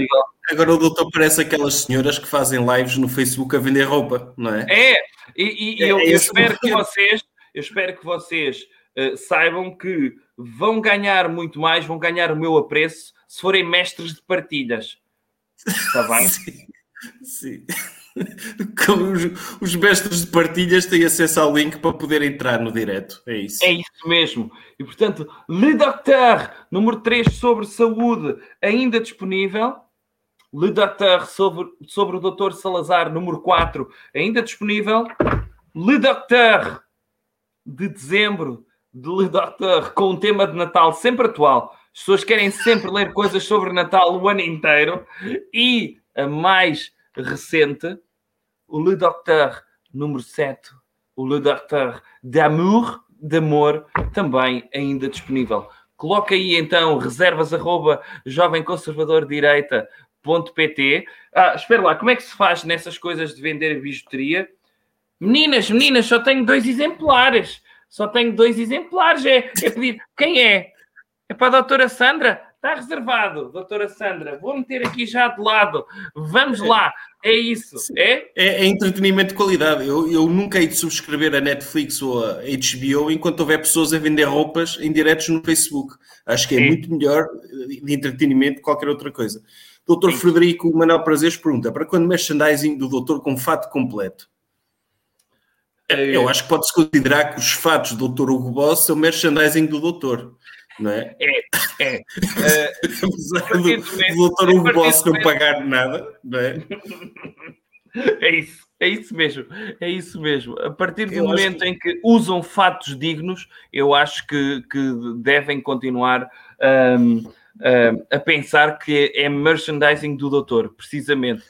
agora o doutor parece aquelas senhoras que fazem lives no Facebook a vender roupa, não é? É, e, e é, eu, eu espero que vocês, eu espero que vocês uh, saibam que vão ganhar muito mais, vão ganhar o meu apreço se forem mestres de partilhas. Está bem? <laughs> Sim. Sim. Como os, os mestres de partilhas têm acesso ao link para poder entrar no direto. É isso. É isso mesmo. E portanto, Le Docteur, número 3 sobre saúde, ainda disponível. Le Docteur sobre, sobre o Dr. Salazar, número 4, ainda disponível. Le Docteur de dezembro, de Le Docteur, com um tema de Natal sempre atual. As pessoas querem sempre ler coisas sobre Natal o ano inteiro. E a mais recente, o Le Docteur número 7, o Le Docteur d'Amour, de amor, também ainda disponível. Coloca aí então reservas arroba jovemconservadordireita.pt. Ah, espera lá, como é que se faz nessas coisas de vender bijuteria? Meninas, meninas, só tenho dois exemplares. Só tenho dois exemplares. É, é pedir. Quem é? É para a doutora Sandra? Está reservado, doutora Sandra. Vou meter aqui já de lado. Vamos lá. É isso. É? É, é entretenimento de qualidade. Eu, eu nunca hei de subscrever a Netflix ou a HBO enquanto houver pessoas a vender roupas em diretos no Facebook. Acho que é, é. muito melhor de entretenimento que qualquer outra coisa. Doutor. Frederico Manuel Prazeres pergunta: para quando merchandising do doutor com fato completo? É. Eu acho que pode-se considerar que os fatos do Dr. Hugo Boss são merchandising do doutor não é? É, é. <laughs> Do, do doutor Hugo Boss não pagar nada, não é? É isso, é isso mesmo, é isso mesmo. A partir do eu momento que... em que usam fatos dignos, eu acho que, que devem continuar um, um, a pensar que é merchandising do doutor, precisamente.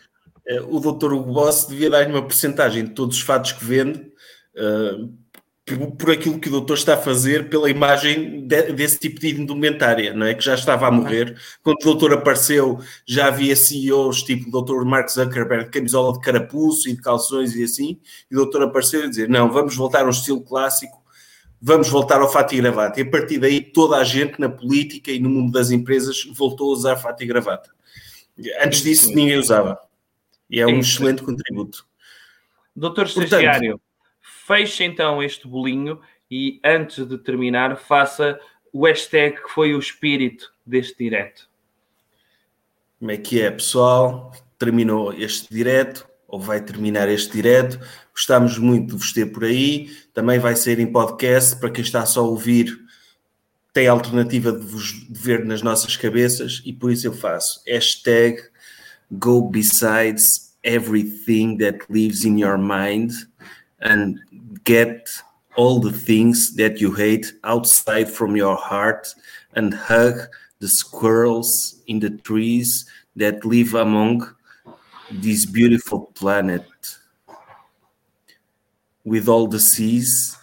É, o doutor Hugo Boss devia dar-lhe uma porcentagem de todos os fatos que vende. Uh, por aquilo que o doutor está a fazer, pela imagem de, desse tipo de indumentária, não é? Que já estava a morrer. Quando o doutor apareceu, já havia CEOs tipo o doutor Mark Zuckerberg de camisola de carapuço e de calções e assim, e o doutor apareceu a dizer: Não, vamos voltar ao estilo clássico, vamos voltar ao fato e gravata. E a partir daí, toda a gente na política e no mundo das empresas voltou a usar fato e gravata. Antes disso, ninguém usava. E é um excelente contributo. Doutor Estagiário, Feche então este bolinho e antes de terminar, faça o hashtag que foi o espírito deste direto. Como é que é, pessoal? Terminou este direto, ou vai terminar este direto. Gostamos muito de vos ter por aí. Também vai ser em podcast, para quem está só a ouvir, tem a alternativa de vos ver nas nossas cabeças, e por isso eu faço hashtag go besides everything that lives in your mind and get all the things that you hate outside from your heart and hug the squirrels in the trees that live among this beautiful planet with all the seas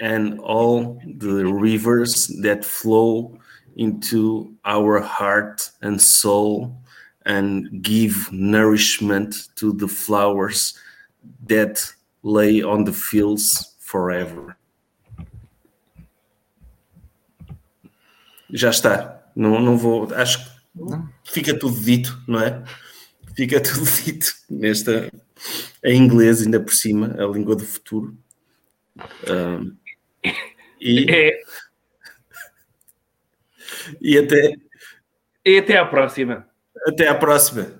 and all the rivers that flow into our heart and soul and give nourishment to the flowers that lay on the fields forever. Já está. Não, não vou. Acho que fica tudo dito, não é? Fica <laughs> tudo dito nesta. Em inglês, ainda por cima, a língua do futuro. Um, e. É. E até. E até à próxima. Até à próxima.